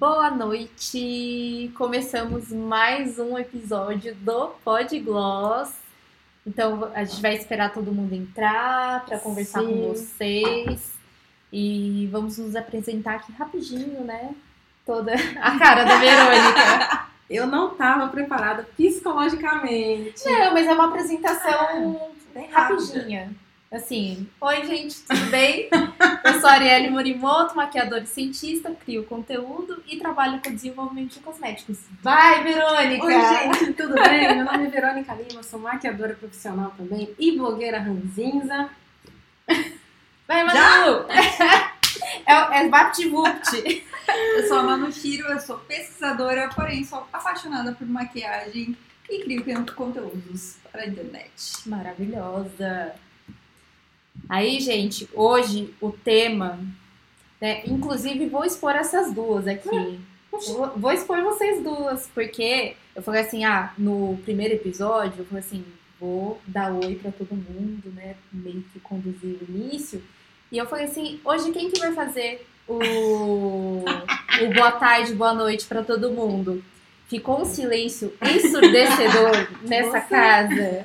Boa noite! Começamos mais um episódio do Podgloss. Então a gente vai esperar todo mundo entrar para conversar Sim. com vocês e vamos nos apresentar aqui rapidinho, né? Toda a cara da Verônica. Eu não estava preparada psicologicamente. Não, mas é uma apresentação Bem rápido. rapidinha. Assim, oi gente, tudo bem? Eu sou a Arielle Morimoto, maquiadora e cientista, crio conteúdo e trabalho com desenvolvimento de cosméticos. Vai, Verônica! Oi, gente, tudo bem? Meu nome é Verônica Lima, sou maquiadora profissional também e blogueira ranzinza. Vai, Manu! É, é VaptVupt. Eu sou a Manu Shiro, eu sou pesquisadora, porém sou apaixonada por maquiagem e crio conteúdos para a internet. Maravilhosa. Aí, gente, hoje o tema, né, inclusive vou expor essas duas aqui. Vou, vou expor vocês duas, porque eu falei assim, ah, no primeiro episódio, eu falei assim, vou dar oi pra todo mundo, né, meio que conduzir o início. E eu falei assim, hoje quem que vai fazer o, o boa tarde, boa noite pra todo mundo? Ficou um silêncio ensurdecedor nessa Você. casa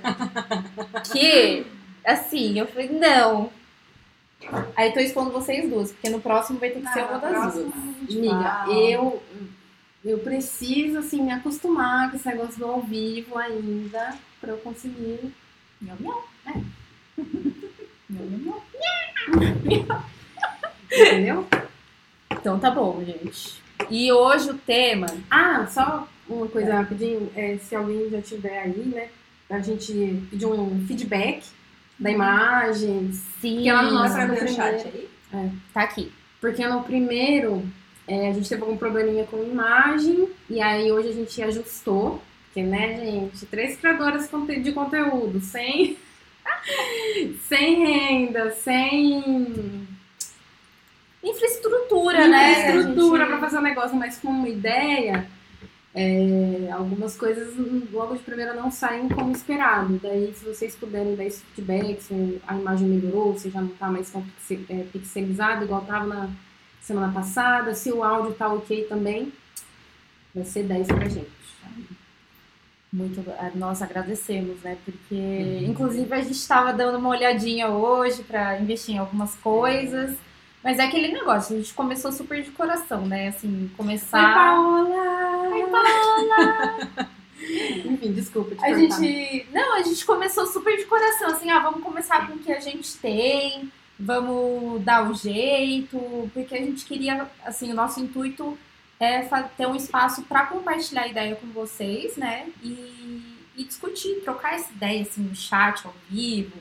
que, assim, eu falei, não. Aí tô expondo vocês duas, porque no próximo vai ter que ser Ah, uma na das duas. Amiga, eu, eu preciso, assim, me acostumar com esse negócio do ao vivo ainda pra eu conseguir... Miau, miau. Miau, miau, miau. Entendeu? Então tá bom, gente. E hoje o tema. Ah, só uma coisa rapidinho. é, se alguém já tiver aí, né? A gente pedir um feedback da imagem. Sim, Que ela não mostra no chat aí? tá aqui. Porque no primeiro é, a gente teve algum probleminha com imagem. E aí hoje a gente ajustou. Porque, né, gente? Três criadoras de conteúdo, sem. sem renda, sem Infraestrutura, né? estrutura A gente- pra fazer um negócio, mas com uma ideia, é, algumas coisas logo de primeira não saem como esperado. Daí, se vocês puderem dar esse feedback, se a imagem melhorou, se já não tá mais tão é, pixelizado, igual tava na semana passada, se o áudio tá ok também, vai ser 10 pra gente. Muito, ah, nós agradecemos, né? Porque, inclusive, a gente estava dando uma olhadinha hoje para investir em algumas coisas. Mas é aquele negócio, a gente começou super de coração, né? Assim, começar. Oi, Paola! Enfim, desculpa A cortar. gente. Não, a gente começou super de coração, assim, ah, vamos começar com o que a gente tem, vamos dar o jeito, porque a gente queria, assim, o nosso intuito é ter um espaço para compartilhar ideia com vocês, né? E, e discutir, trocar essa ideia, assim, no chat, ao vivo,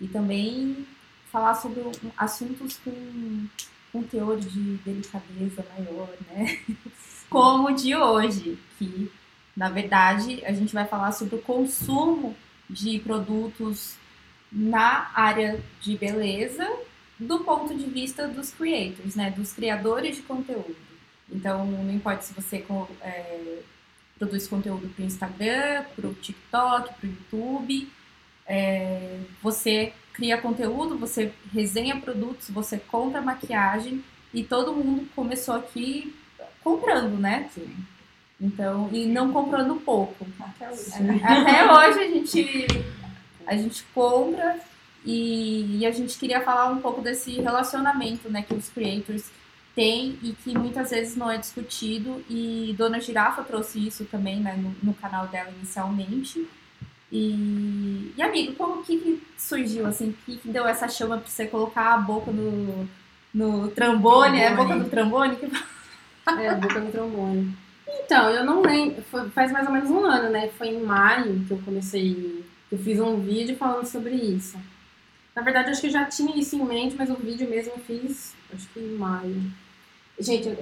e também falar sobre um- assuntos com, com teor de delicadeza maior, né? Como o de hoje, que na verdade, a gente vai falar sobre o consumo de produtos na área de beleza do ponto de vista dos creators, né? Dos criadores de conteúdo. Então, não importa se você é, produz conteúdo para o Instagram, para o TikTok, para o YouTube, é, você cria conteúdo, você resenha produtos, você compra maquiagem e todo mundo começou aqui comprando, né? Então, e não comprando pouco. Até hoje. Até hoje a gente, a gente compra e, e a gente queria falar um pouco desse relacionamento né, que os creators têm e que muitas vezes não é discutido. E Dona Girafa trouxe isso também né, no, no canal dela inicialmente. E, e amigo, como que, que surgiu assim? O que, que deu essa chama para você colocar a boca no, no trombone? É a boca do trombone? Que... É, boca no trombone. Então, eu não lembro, foi- faz mais ou menos um ano, né? Foi em maio que eu comecei, eu fiz um vídeo falando sobre isso. Na verdade, eu acho que eu já tinha isso em mente, mas o vídeo mesmo eu fiz, acho que em maio. Gente, eu,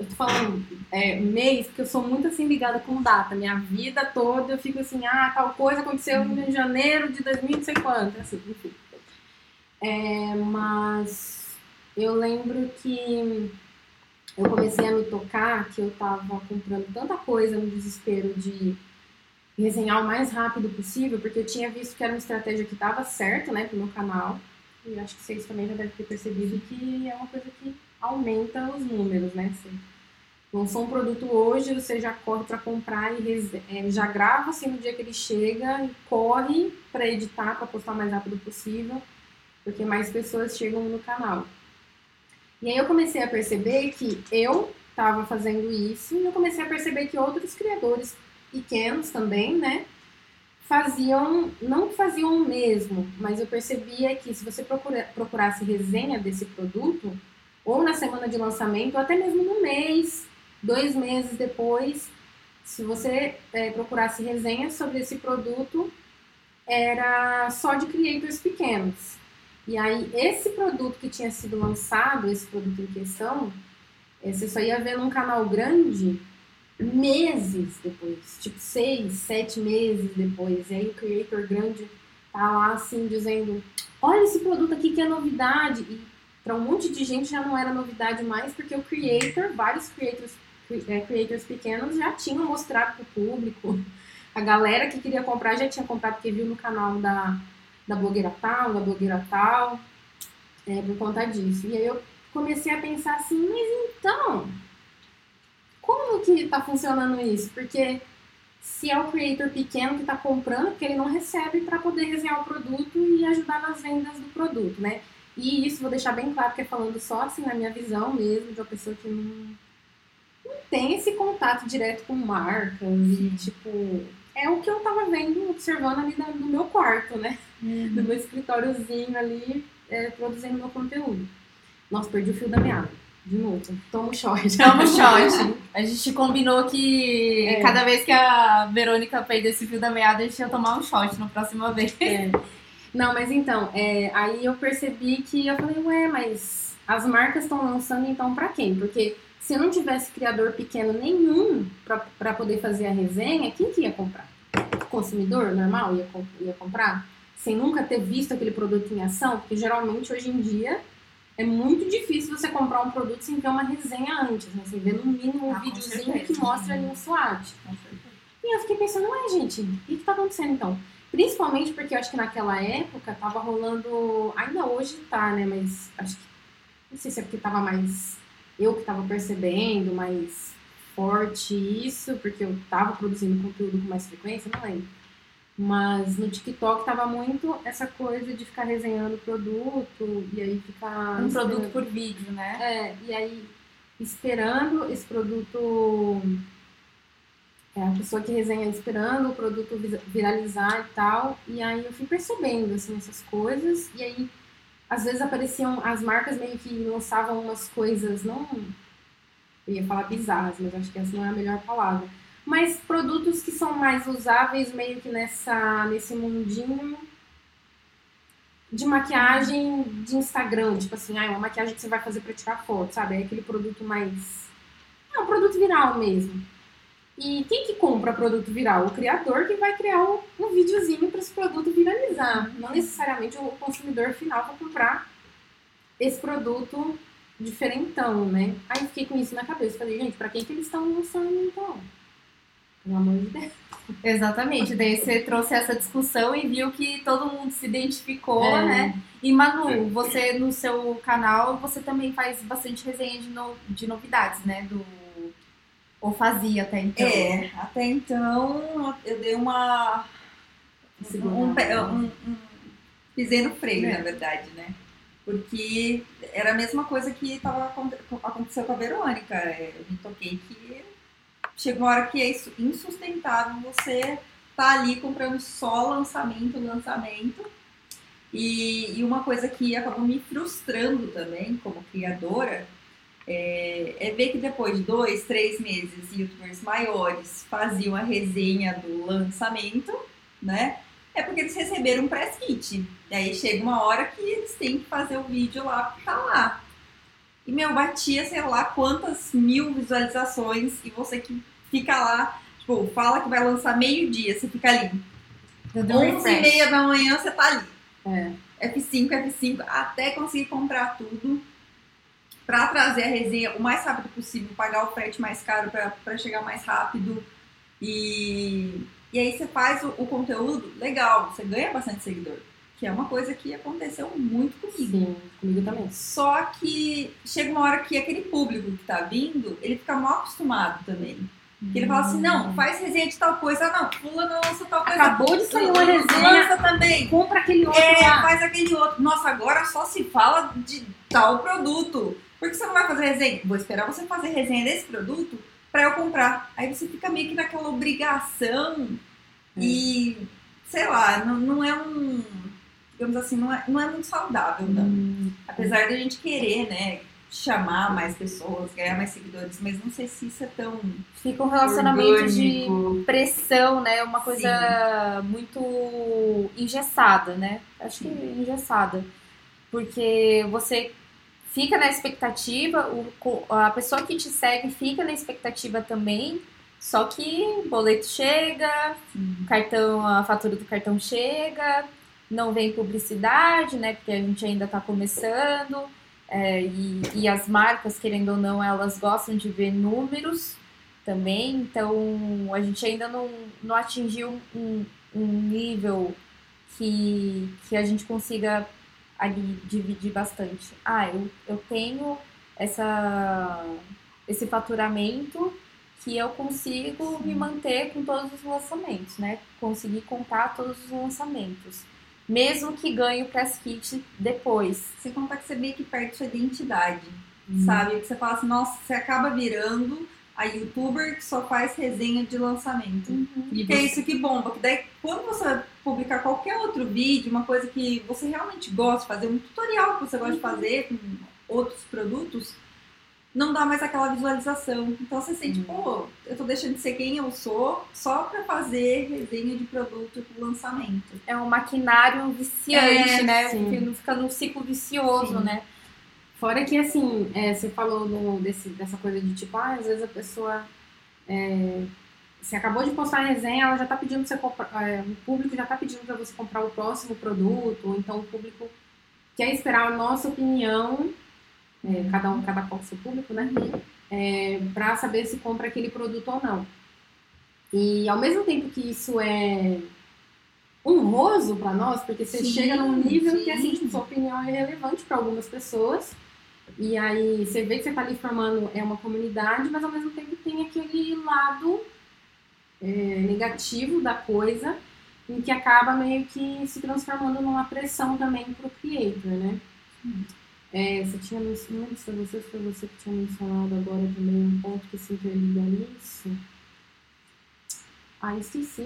eu tô falando é, mês, porque eu sou muito assim ligada com data. Minha vida toda eu fico assim, ah, tal coisa aconteceu em janeiro de 2000 não sei quanto, assim, enfim. É, mas eu lembro que eu comecei a me tocar que eu tava comprando tanta coisa no desespero de resenhar o mais rápido possível, porque eu tinha visto que era uma estratégia que dava certo, né, pro meu canal. E acho que vocês também já devem ter percebido que é uma coisa que aumenta os números, né? Você Lançou um produto hoje, você já corre para comprar e é, já grava assim no dia que ele chega e corre para editar, para postar o mais rápido possível, porque mais pessoas chegam no canal. E aí eu comecei a perceber que eu estava fazendo isso e eu comecei a perceber que outros criadores pequenos também, né, faziam, não faziam o mesmo, mas eu percebia que se você procura, procurasse resenha desse produto, ou na semana de lançamento, ou até mesmo no mês, dois meses depois, se você é, procurasse resenha sobre esse produto, era só de creators pequenos. E aí, esse produto que tinha sido lançado, esse produto em questão, é, você só ia ver num canal grande meses depois, tipo seis, sete meses depois. E aí o creator grande tá lá assim dizendo: Olha esse produto aqui que é novidade. E para um monte de gente já não era novidade mais, porque o creator, vários creators, cre- é, creators pequenos já tinham mostrado para o público. A galera que queria comprar já tinha comprado porque viu no canal da, da blogueira tal, da blogueira tal, é, por conta disso. E aí eu comecei a pensar assim, mas então, como que tá funcionando isso? Porque se é o creator pequeno que tá comprando, porque ele não recebe para poder resenhar o produto e ajudar nas vendas do produto, né? E isso vou deixar bem claro que é falando só assim na minha visão mesmo, de uma pessoa que não, não tem esse contato direto com marcas e tipo. É o que eu tava vendo, observando ali na- no meu quarto, né? No meu escritóriozinho ali, é, produzindo meu conteúdo. Nossa, perdi o fio da meada. De novo. Toma um short. Toma um shot. A gente combinou que É. cada vez que a Verônica perdesse o fio da meada, a gente ia tomar um shot na próxima vez. É. Não, mas então, é, aí eu percebi que eu falei, ué, mas as marcas estão lançando então pra quem? Porque se eu não tivesse criador pequeno nenhum pra- pra poder fazer a resenha, quem que ia comprar? Consumidor normal ia, ia comprar? Sem nunca ter visto aquele produto em ação? Porque geralmente hoje em dia é muito difícil você comprar um produto sem ver uma resenha antes, né? Sem ver no mínimo um Ah, videozinho certeza. que mostra ali um SWOT. E eu fiquei pensando, ué, gente, o que, que tá acontecendo então? Principalmente porque eu acho que naquela época tava rolando. Ainda hoje tá, né? Mas acho que. Não sei se é porque tava mais. Eu que tava percebendo mais forte isso, porque eu tava produzindo conteúdo com mais frequência, não lembro. Mas no TikTok tava muito essa coisa de ficar resenhando o produto e aí ficar. Um esperando- produto por vídeo, né? é, e aí esperando esse produto. É, a pessoa que resenha esperando o produto vi- viralizar e tal. E aí eu fui percebendo, assim, essas coisas. E aí, às vezes apareciam as marcas meio que lançavam umas coisas, não. Eu ia falar bizarras, mas acho que essa não é a melhor palavra. Mas produtos que são mais usáveis meio que nessa, nesse mundinho de maquiagem de Instagram, tipo assim, ah, é uma maquiagem que você vai fazer pra tirar foto, sabe? É aquele produto mais. É um produto viral mesmo. E quem que compra produto viral? O criador que vai criar um, um videozinho para esse produto viralizar. Não necessariamente o consumidor final vai comprar esse produto diferentão, né? Aí eu fiquei com isso na cabeça. Falei, gente, pra quem que eles estão lançando então? Pelo amor de Deus. Exatamente. Daí você trouxe essa discussão e viu que todo mundo se identificou, É. né? E Manu, você no seu canal, você também faz bastante resenha de, no- de novidades, né? Do... Ou fazia até então. É, até então eu dei uma. Um, um, um- pisei no freio, É. na verdade, né? Porque era a mesma coisa que tava, aconte- aconteceu com a Verônica. É, Eu me toquei que chega uma hora que é isso- insustentável você tá ali comprando só lançamento, lançamento. E, e uma coisa que acabou me frustrando também, como criadora, é, é ver que depois de dois, três meses, youtubers maiores faziam a resenha do lançamento, né? É porque eles receberam um press kit. E aí chega uma hora que eles têm que fazer o vídeo lá, porque tá lá. E, meu, batia, sei lá, quantas mil visualizações e você que fica lá, tipo, fala que vai lançar meio-dia, você fica ali. Dando um 11 e meia da manhã você tá ali. É. F5, F5, até conseguir comprar tudo pra trazer a resenha o mais rápido possível, pagar o frete mais caro pra- pra chegar mais rápido. E, e aí você faz o, o conteúdo legal, você ganha bastante seguidor. que é uma coisa que aconteceu muito comigo. Sim, comigo também. Só que chega uma hora que aquele público que tá vindo, ele fica mal acostumado também. Que ele fala assim, não, faz resenha de tal coisa. Ah, não, fulano lança tal coisa. Acabou de sair uma resenha. Lança também. Compra aquele outro É, lá. faz aquele outro. Nossa, agora só se fala de tal produto. Por que você não vai fazer resenha? Vou esperar você fazer resenha desse produto pra eu comprar. Aí você fica meio que naquela obrigação e, sei lá, não, não é um. Digamos assim, não é, não é muito saudável, não. Hum, Apesar de a gente querer, né? Chamar mais pessoas, ganhar mais seguidores, mas não sei se isso é tão. Fica um relacionamento de orgânico. pressão, né? Uma coisa muito engessada, né? Acho que engessada. Porque você fica na expectativa, o- a pessoa que te segue fica na expectativa também, só que boleto chega, o cartão, a fatura do cartão chega, não vem publicidade, né? Porque a gente ainda está começando. é, e, e as marcas, querendo ou não, elas gostam de ver números também, então a gente ainda não, não atingiu um, um nível que, que a gente consiga ali dividir bastante. Ah, eu, eu tenho essa, esse faturamento que eu consigo me manter com todos os lançamentos, né? Conseguir contar todos os lançamentos. Mesmo que ganhe o press kit depois. Sem contar que você meio que perde sua identidade. Hum. sabe? Que você fala assim, nossa, você acaba virando a youtuber que só faz resenha de lançamento. E Que é isso que bomba, que daí quando você publicar qualquer outro vídeo, uma coisa que você realmente gosta de fazer, um tutorial que você gosta de fazer com outros produtos, não dá mais aquela visualização. Então você sente, pô, eu tô deixando de ser quem eu sou só pra fazer resenha de produto pro lançamento. É um maquinário viciante, É, né? sim. Fica, fica num ciclo vicioso, Sim. né? Fora que, assim, é, você falou no- desse, dessa coisa de tipo, ah, às vezes a pessoa. É, você acabou de postar a resenha, ela já tá pedindo você comprar. é, o público já tá pedindo pra você comprar o próximo produto, ou então o público quer esperar a nossa opinião, é, cada um, cada qual seu público, né? É, pra saber se compra aquele produto ou não. E ao mesmo tempo que isso é honroso pra nós, porque você Sim, chega num nível que sim. assim, tipo, sua opinião é relevante pra algumas pessoas. E aí você vê que você tá ali formando é uma comunidade, mas ao mesmo tempo tem aquele lado é, negativo da coisa, em que acaba meio que se transformando numa pressão também pro creator, né? É, você tinha mencionado, não lembro se foi você, se foi você que tinha mencionado agora também um ponto que se interliga nisso. Ah, esqueci.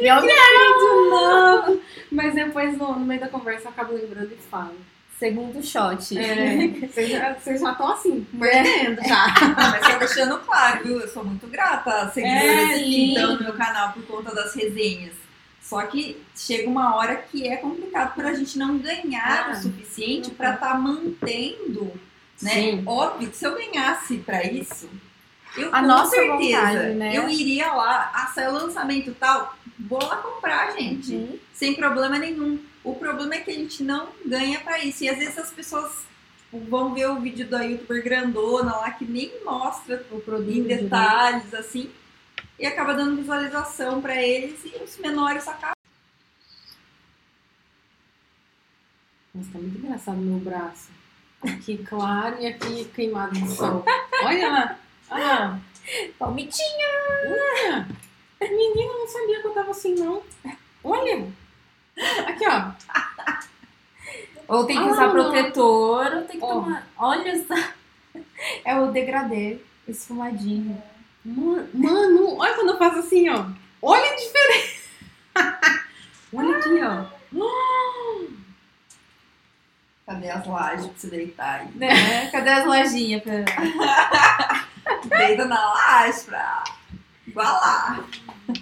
Meu de novo. Mas depois, no, no meio da conversa, eu acabo lembrando e falo. segundo shot. É, vocês já estão assim, perdendo já. Ah, mas só deixando claro, viu? Eu sou muito grata a seguidores É, que estão no meu canal por conta das resenhas. Só que chega uma hora que é complicado pra gente não ganhar Ah. o suficiente pra estar mantendo, né? Sim. Óbvio que se eu ganhasse pra isso, eu A nossa certeza vontade, né? eu iria lá, ah, saiu o lançamento tal, vou lá comprar, gente Uhum. sem problema nenhum. O problema é que a gente não ganha pra isso. E às vezes as pessoas tipo, vão ver o vídeo da youtuber grandona lá que nem mostra O produto. em né? detalhes, assim, e acaba dando visualização pra eles e os menores acabam. Nossa, tá muito engraçado o meu braço. Aqui claro e aqui queimado de sol. Olha lá. Lá. Palmitinha. Olha. Menina, eu não sabia que eu tava assim, não. Olha. Aqui, ó. Ou tem que Ah, usar não. protetor, ou tem que Ó. tomar. Olha só. É o degradê esfumadinho. Ma- Mano, olha quando eu faço assim, ó. Olha a diferença. Olha aqui, ó. Cadê as lajes pra você deitar aí? Né? Cadê as lojinhas? Pra... Deita na laje pra igualar.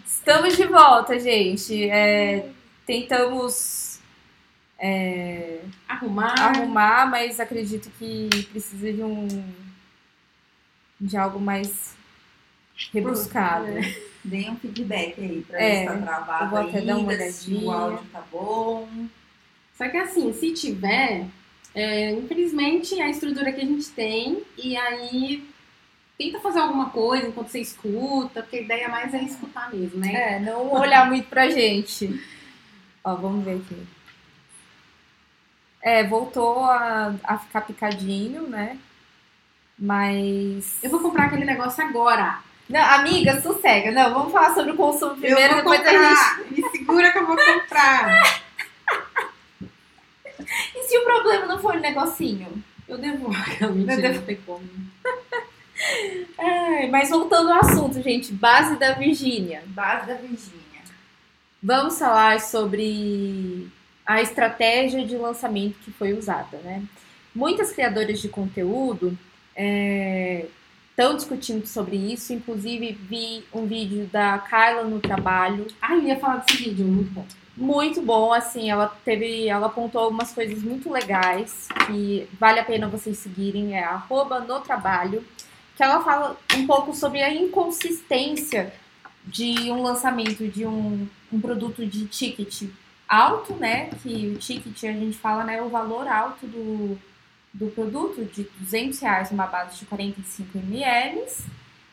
Estamos de volta, gente. É, tentamos é, Arrumar. arrumar, mas acredito que precisa de um de algo mais rebuscado. Dê um feedback aí pra É, ver se tá travado eu vou até dar uma ainda, se o olhadinha. áudio tá bom. Só que assim, se tiver, é, infelizmente é a estrutura que a gente tem, e aí tenta fazer alguma coisa enquanto você escuta, porque a ideia mais é escutar mesmo, né? É, não olhar muito pra gente. Ó, vamos ver aqui. É, voltou a, a ficar picadinho, né? Mas. Eu vou comprar aquele negócio agora. Não, amiga, sossega. Não, vamos falar sobre o consumo primeiro, eu vou depois comprar. a gente. Me segura que eu vou comprar. Se o problema não for o negocinho? Eu devo. Mentira, devo- tem como. É, mas voltando ao assunto, gente, base da Virgínia. Base da Virgínia. Vamos falar sobre a estratégia de lançamento que foi usada, né? Muitas criadoras de conteúdo estão discutindo sobre isso, inclusive vi um vídeo da Kyla no trabalho, Ai, eu ia falar desse vídeo, muito bom. muito bom, assim, ela teve, ela apontou algumas coisas muito legais que vale a pena vocês seguirem, é arroba no trabalho, que ela fala um pouco sobre a inconsistência de um lançamento de um, um produto de ticket alto, né, que o ticket a gente fala, né, o valor alto do, do produto, de 200 reais numa base de 45 ml,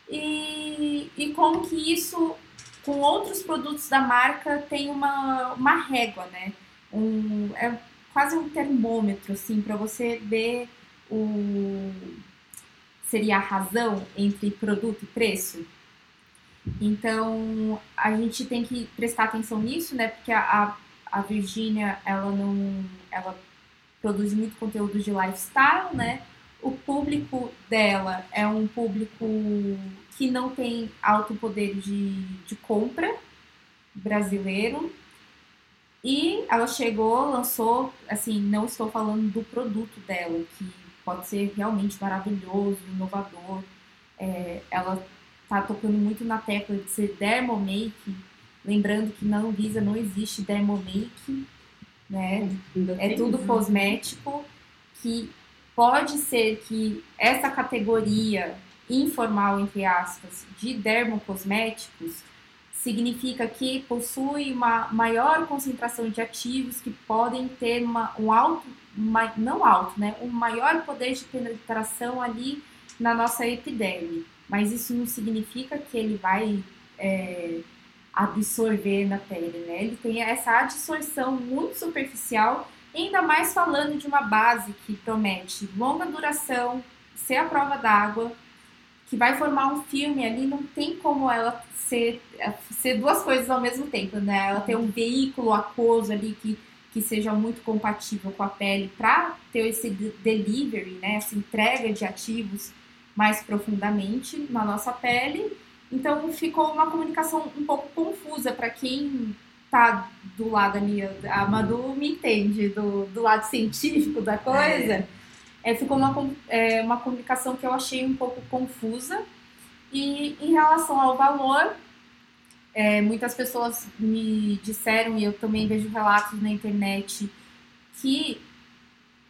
e, e como que isso com outros produtos da marca tem uma, uma régua, né? Um, é quase um termômetro, assim, para você ver o. Seria a razão entre produto e preço. Então, a gente tem que prestar atenção nisso, né? Porque a, a, a Virgínia, ela não. Ela produz muito conteúdo de lifestyle, né? O público dela é um público que não tem alto poder de, de compra brasileiro. E ela chegou, lançou, assim, não estou falando do produto dela, que pode ser realmente maravilhoso, inovador. É, ela tá tocando muito na tecla de ser dermomake, lembrando que na Anvisa não existe dermomake, né? Ainda É tudo isso. cosmético que pode ser que essa categoria informal, entre aspas, de dermocosméticos significa que possui uma maior concentração de ativos que podem ter uma, um alto, ma- não alto, né? Um maior poder de penetração ali na nossa epiderme. Mas isso não significa que ele vai é, absorver na pele, né? Ele tem essa adsorção muito superficial, ainda mais falando de uma base que promete longa duração, ser a prova d'água, que vai formar um filme ali, não tem como ela ser, ser duas coisas ao mesmo tempo, né? Ela tem um veículo aquoso ali que, que seja muito compatível com a pele para ter esse de- delivery, né? Essa entrega de ativos mais profundamente na nossa pele. Então ficou uma comunicação um pouco confusa para quem tá do lado ali, a Madu me entende, do, do lado científico da coisa. É, ficou uma, é, uma comunicação que eu achei um pouco confusa. E em relação ao valor, é, muitas pessoas me disseram, e eu também vejo relatos na internet, que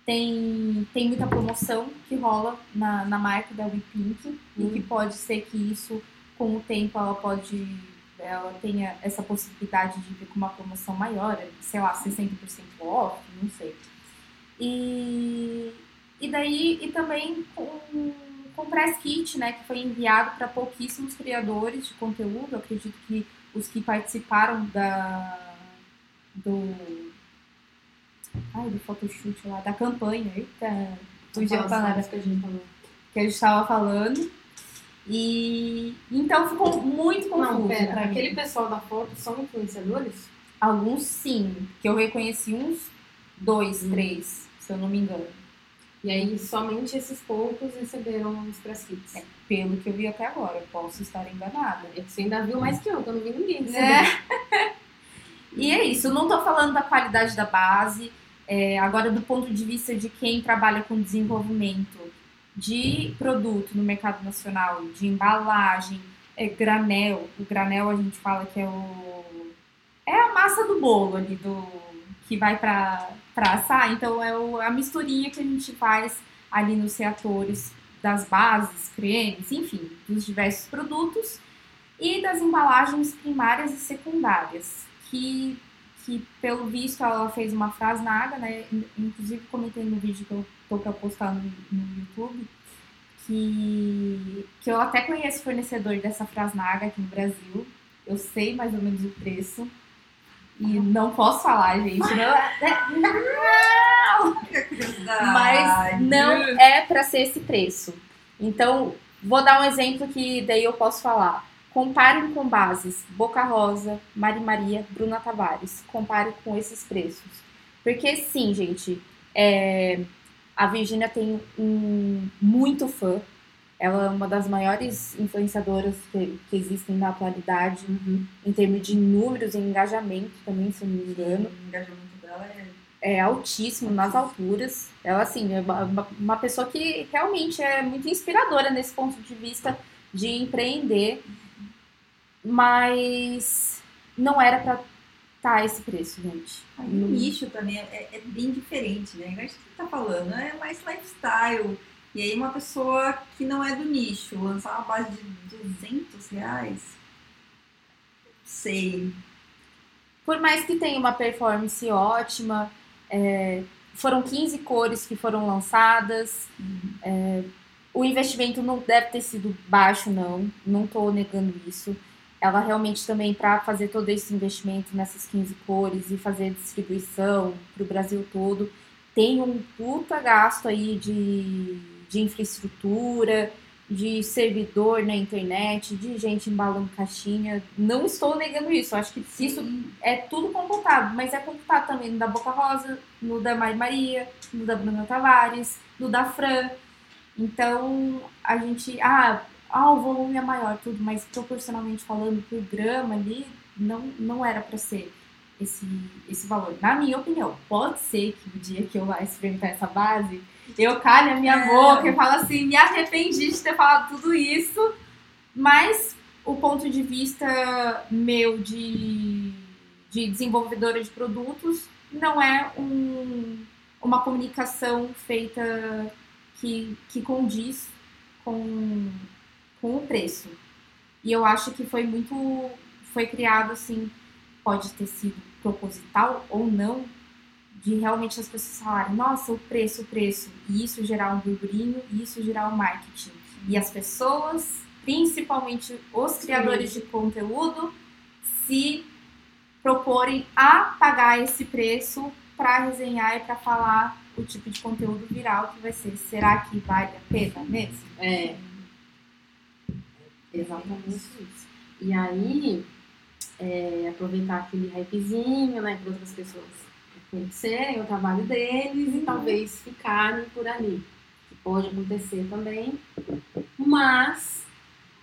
tem, tem muita promoção que rola na, na marca da WePink e que pode ser que isso, com o tempo, ela pode ela tenha essa possibilidade de vir com uma promoção maior, sei lá, 60% off, não sei. E, e daí, e também com, com o Press Kit, né, que foi enviado para pouquíssimos criadores de conteúdo, eu acredito que os que participaram da do ai, do photoshoot lá, da campanha, eita, fugiu a Aquelas palavra várias que a gente falou. que a gente estava falando. E então ficou muito confuso Não, pera, aquele pessoal da foto são influenciadores? Alguns sim, que eu reconheci uns dois, Hum. três, se eu não me engano. E aí somente esses poucos receberam os press kits. É, pelo que eu vi até agora, eu posso estar enganada. Você ainda viu mais que eu, que eu não vi ninguém. Né? e é isso, eu não tô falando da qualidade da base, é, agora do ponto de vista de quem trabalha com desenvolvimento de produto no mercado nacional, de embalagem, é, granel. O granel a gente fala que é o. É a massa do bolo ali, do que vai para assar. Então é o, a misturinha que a gente faz ali nos reatores das bases, cremes, enfim, dos diversos produtos e das embalagens primárias e secundárias, que, que pelo visto ela fez uma frase na água, né? In- Inclusive comentei no vídeo que eu tô para postar no, no YouTube, que, que eu até conheço o fornecedor dessa frasnaga aqui no Brasil. Eu sei mais ou menos o preço. E não posso falar, gente. Não, é- não! Mas não é para ser esse preço. Então, vou dar um exemplo que daí eu posso falar. Comparem com bases Boca Rosa, Mari Maria, Bruna Tavares. Comparem com esses preços. Porque sim, gente, é, a Virginia tem um muito fã. Ela é uma das maiores influenciadoras que, que existem na atualidade, em termos de números e engajamento também, se eu não me engano. O engajamento dela é. É altíssimo, nas alturas. Ela, assim, é uma, uma pessoa que realmente é muito inspiradora nesse ponto de vista de empreender. Mas não era pra estar esse preço, gente. Aí o nicho também é, é bem diferente, né? Igual a gente tá falando, é mais lifestyle. E aí uma pessoa que não é do nicho, lançar uma base de 200 reais, sei. Por mais que tenha uma performance ótima, é, foram 15 cores que foram lançadas. é, o investimento não deve ter sido baixo, não. Não estou negando isso. Ela realmente também, para fazer todo esse investimento nessas 15 cores e fazer distribuição para o Brasil todo, tem um puta gasto aí de, de infraestrutura, de servidor na internet, de gente embalando caixinha. Não estou negando isso. Acho que isso é tudo computado, mas é computado também no da Boca Rosa, no da Mari Maria, no da Bruna Tavares, no da Fran. Então, a gente. Ah, ah, o volume é maior, tudo, mas proporcionalmente falando por grama ali, não, não era para ser esse, esse valor. Na minha opinião, pode ser que o dia que eu vá experimentar essa base, eu calhe a minha É. boca e falo assim, me arrependi de ter falado tudo isso, mas o ponto de vista meu de, de desenvolvedora de produtos não é um, uma comunicação feita que, que condiz com, com o preço. E eu acho que foi muito. Foi criado assim, pode ter sido proposital ou não, de realmente as pessoas falarem, nossa, o preço, o preço, e isso gerar um burburinho, e isso gerar um marketing. E as pessoas, principalmente os criadores de conteúdo, se proporem a pagar esse preço para resenhar e para falar o tipo de conteúdo viral que vai ser. Será que vale a pena mesmo? É. Exatamente isso. E aí, é, aproveitar aquele hypezinho, né, para outras pessoas conhecerem o trabalho deles e talvez ficarem por ali. Que pode acontecer também. Mas,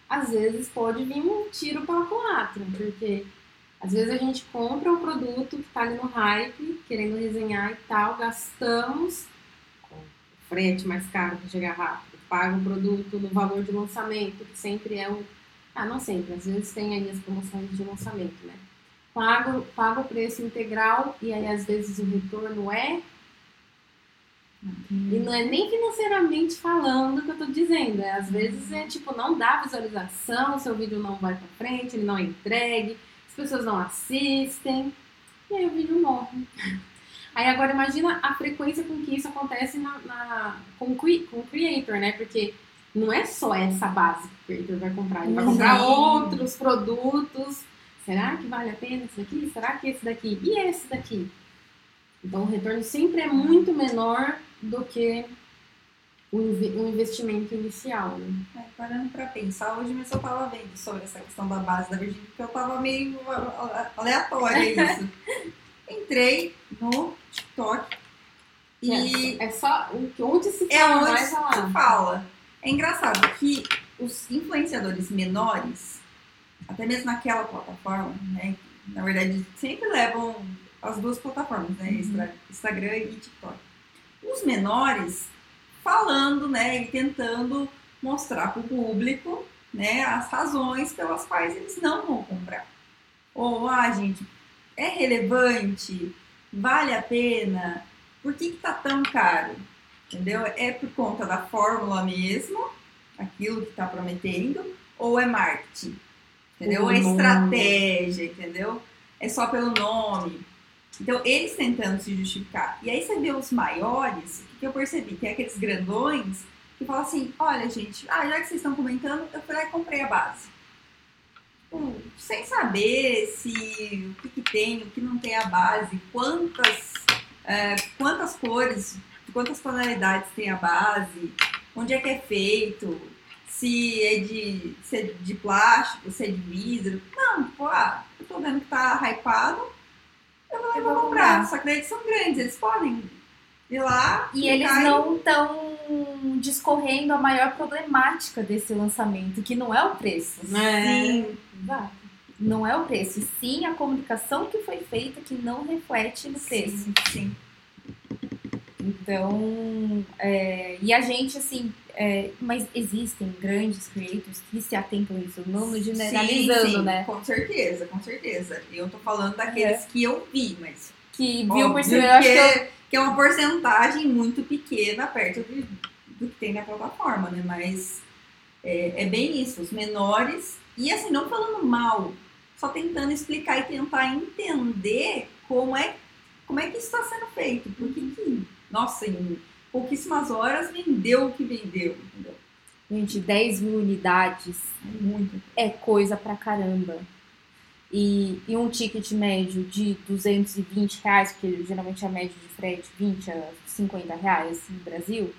às vezes, pode vir um tiro pela culatra, porque às vezes a gente compra um produto que está ali no hype, querendo resenhar e tal, gastamos com frete mais caro para chegar rápido, paga o produto no valor de lançamento, que sempre é um. Ah, não sempre, às vezes tem aí as promoções de lançamento, né? Paga, paga o preço integral e aí às vezes o retorno é. E não é nem financeiramente falando que eu tô dizendo, é, às vezes é tipo, não dá visualização, seu vídeo não vai pra frente, ele não é entregue, as pessoas não assistem, e aí o vídeo morre. Aí agora imagina a frequência com que isso acontece na, na- com, com o creator, né? Porque não é só essa base que o creator vai comprar, ele vai comprar Sim. outros produtos. Será que vale a pena esse daqui? Será que esse daqui? E esse daqui? Então o retorno sempre é muito menor do que o, inve- o investimento inicial, né? É, parando pra pensar, hoje mesmo eu tava vendo sobre essa questão da base da Virgínia, porque eu tava meio aleatória isso. Entrei no TikTok e É só o que- onde se é fala onde mais se é lá. fala. É engraçado que os influenciadores menores, até mesmo naquela plataforma, né? Na verdade, sempre levam as duas plataformas, né? Instra- Instagram e TikTok. Os menores falando, né? E tentando mostrar para o público, né? As razões pelas quais eles não vão comprar. Ou, ah, gente, é relevante? Vale a pena? Por que, que tá tão caro? Entendeu? É por conta da fórmula mesmo, aquilo que está prometendo, ou é marketing? Entendeu? O é estratégia, entendeu? É só pelo nome. Então, eles tentando se justificar. E aí você vê os maiores, o que eu percebi? Que é aqueles grandões que fala assim, olha gente, ah, já que vocês estão comentando, eu fui lá e comprei a base. Tipo, sem saber se o que, que tem, o que não tem a base, quantas, é, quantas cores, quantas tonalidades tem a base, onde é que é feito, se é de, se é de plástico, se é de vidro. Não, pô, ah, eu tô vendo que tá hypado, eu vou Eu vou vou comprar. comprar. Só que daí eles são grandes, eles podem ir lá E eles e- não estão discorrendo a maior problemática desse lançamento, que não é o preço. Sim, Exato. Não é o preço, e sim a comunicação que foi feita que não reflete no preço. sim, sim. Então, é, e a gente, assim, é, mas existem grandes creators que se atentam a isso, não no generalizando, Sim, sim, né? Com certeza, com certeza. Eu tô falando daqueles que eu vi, mas Que viu por eu acho que, é, é uma porcentagem muito pequena perto de- do que tem na plataforma, né? Mas é, é bem isso, os menores, e assim, não falando mal, só tentando explicar e tentar entender como é, como é que isso está sendo feito. Porque que, nossa, em pouquíssimas horas vendeu o que vendeu, entendeu? gente, 10 mil unidades É muito. é coisa pra caramba. E, e um ticket médio de 220 reais, porque geralmente a média de frete 20 a 50 reais no Brasil,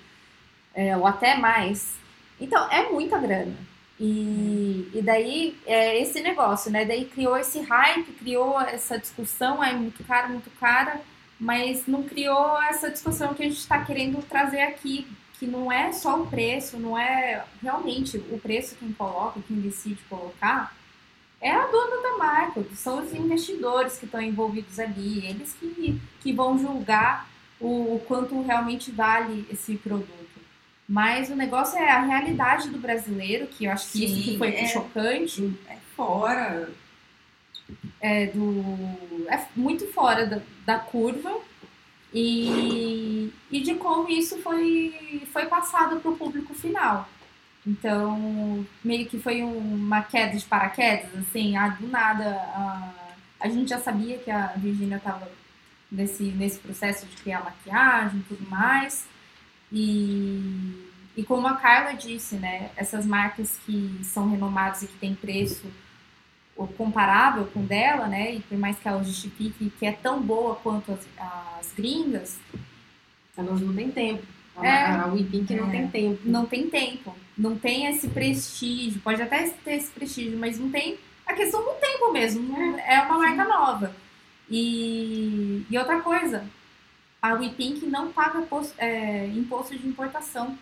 é, ou até mais. Então, é muita grana. E, e daí, é esse negócio, né? Daí criou esse hype, criou essa discussão, é muito cara, muito cara, mas não criou essa discussão que a gente está querendo trazer aqui, que não é só o preço, não é realmente o preço quem coloca, quem decide colocar, é a dona da marca, são os investidores que estão envolvidos ali, eles que, que vão julgar o, o quanto realmente vale esse produto. Mas o negócio é a realidade do brasileiro, que eu acho que isso que Sim, foi é. chocante, É fora. é do é muito fora da, da curva e, e de como isso foi, foi passado para o público final. Então, meio que foi um- uma queda de paraquedas, assim, ah, do nada. A, a gente já sabia que a Virginia estava nesse, nesse processo de criar maquiagem e tudo mais. E, e como a Carla disse, né, essas marcas que são renomadas e que têm preço comparável com dela, né? E por mais que ela justifique que é tão boa quanto as, as gringas, Elas não têm tempo. A, É. a não É. tem tempo. não tem tempo, não tem esse prestígio, pode até ter esse prestígio, mas não tem a questão do tempo mesmo, não- é uma marca nova. E, e outra coisa, a WePink não paga pos- é, imposto de importação.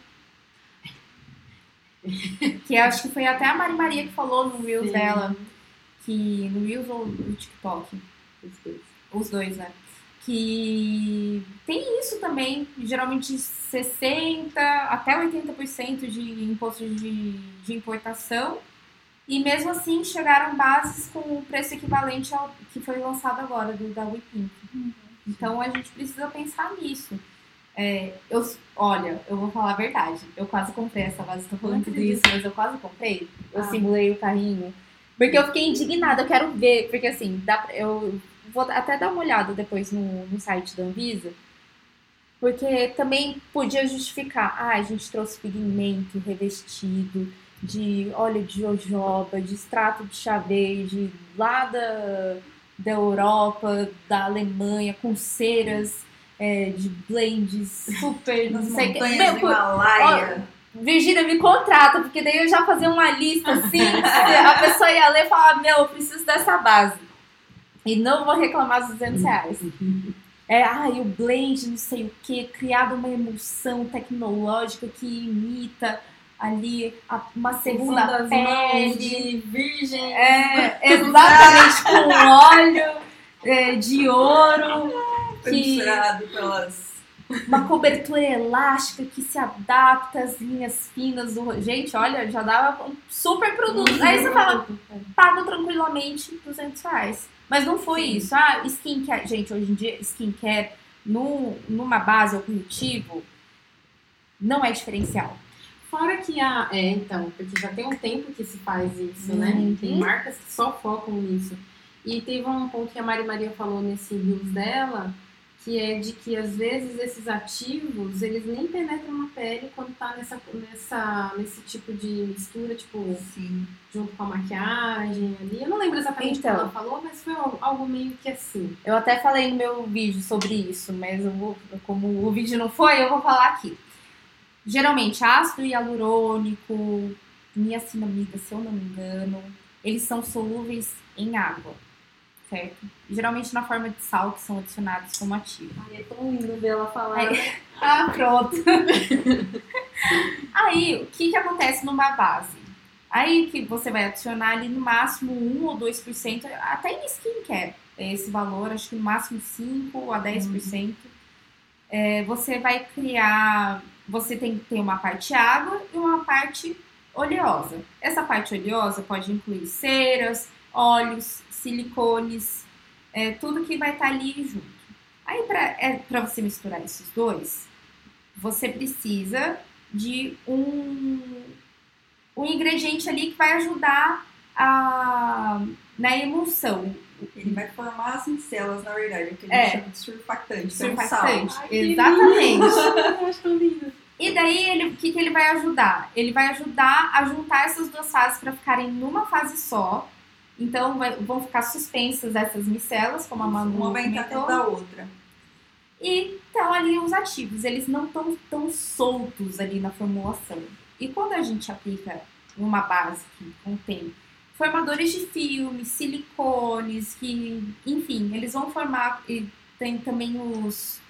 que acho que foi até a Mari Maria que falou no Reels Sim. dela, que no Reels ou no TikTok, Os dois. os dois, né? Que tem isso também, geralmente 60% até 80% de imposto de, de importação. E mesmo assim chegaram bases com o preço equivalente ao que foi lançado agora, do da WePink. Então a gente precisa pensar nisso. É, eu, olha, eu vou falar a verdade. Eu quase comprei essa base, tô falando tudo isso, mas eu quase comprei. Eu Ah. simulei o carrinho. Porque eu fiquei indignada, eu quero ver. Porque assim, dá pra- eu vou até dar uma olhada depois no, no site da Anvisa. Porque também podia justificar. Ah, a gente trouxe pigmento revestido de óleo de jojoba, de extrato de chá verde, lá da, da Europa, da Alemanha, com ceras é, de blends super. Não sei o que. Meu. Virgínia, me contrata, porque daí eu já fazia uma lista assim, a pessoa ia ler e falar, meu, eu preciso dessa base. E não vou reclamar dos 200 reais. É, ai, o blend, não sei o que, criado uma emulsão tecnológica que imita ali a- uma segunda das mãos pele. de virgem. É, exatamente, com óleo é, de ouro, que- pelas. uma cobertura elástica que se adapta às linhas finas do. Gente, olha, já dava um super produto. Aí você fala, pago tranquilamente 200 reais. Mas não foi Sim. isso. Ah, skincare. Gente, hoje em dia, skincare num, numa base ou corretivo não é diferencial. Fora que a. É, então, porque já tem um tempo que se faz isso, né? Uhum. Tem marcas que só focam nisso. E teve um ponto que a Mari Maria falou nesse Reels dela, que é de que às vezes esses ativos, eles nem penetram na pele quando tá nessa, nessa, nesse tipo de mistura, tipo, Sim. junto com a maquiagem ali. Eu não lembro exatamente o Então. que ela falou, mas foi algo meio que assim. Eu até falei no meu vídeo sobre isso, mas eu vou, como o vídeo não foi, eu vou falar aqui. Geralmente, ácido hialurônico, niacinamida, se eu não me engano, eles são solúveis em água, certo? Geralmente na forma de sal que são adicionados como ativo. Ai, é tão lindo ver ela falar. Aí- Ah, pronto. Aí, o que que acontece numa base? Aí que você vai adicionar ali no máximo 1 ou 2%, até em skincare, é esse valor, acho que no máximo 5 a 10%. É, você vai criar, você tem que ter uma parte água e uma parte oleosa. Essa parte oleosa pode incluir ceras, óleos, silicones, é, tudo que vai estar ali junto. Aí, para você misturar esses dois, você precisa de um, um ingrediente ali que vai ajudar a, na emulsão. Ele vai formar as micelas, na verdade, o que a gente É. chama de surfactante, que é um Surfactante. sal. Ai, que Exatamente. E daí, ele, o que, que ele vai ajudar? Ele vai ajudar a juntar essas duas fases para ficarem numa fase só. Então, vai- vão ficar suspensas essas micelas, como a Manu Uma vai entrar comentou. da outra. E estão ali os ativos, eles não estão tão soltos ali na formulação. E quando a gente aplica uma base que contém formadores de filme, silicones, que, enfim, eles vão formar, e tem também os,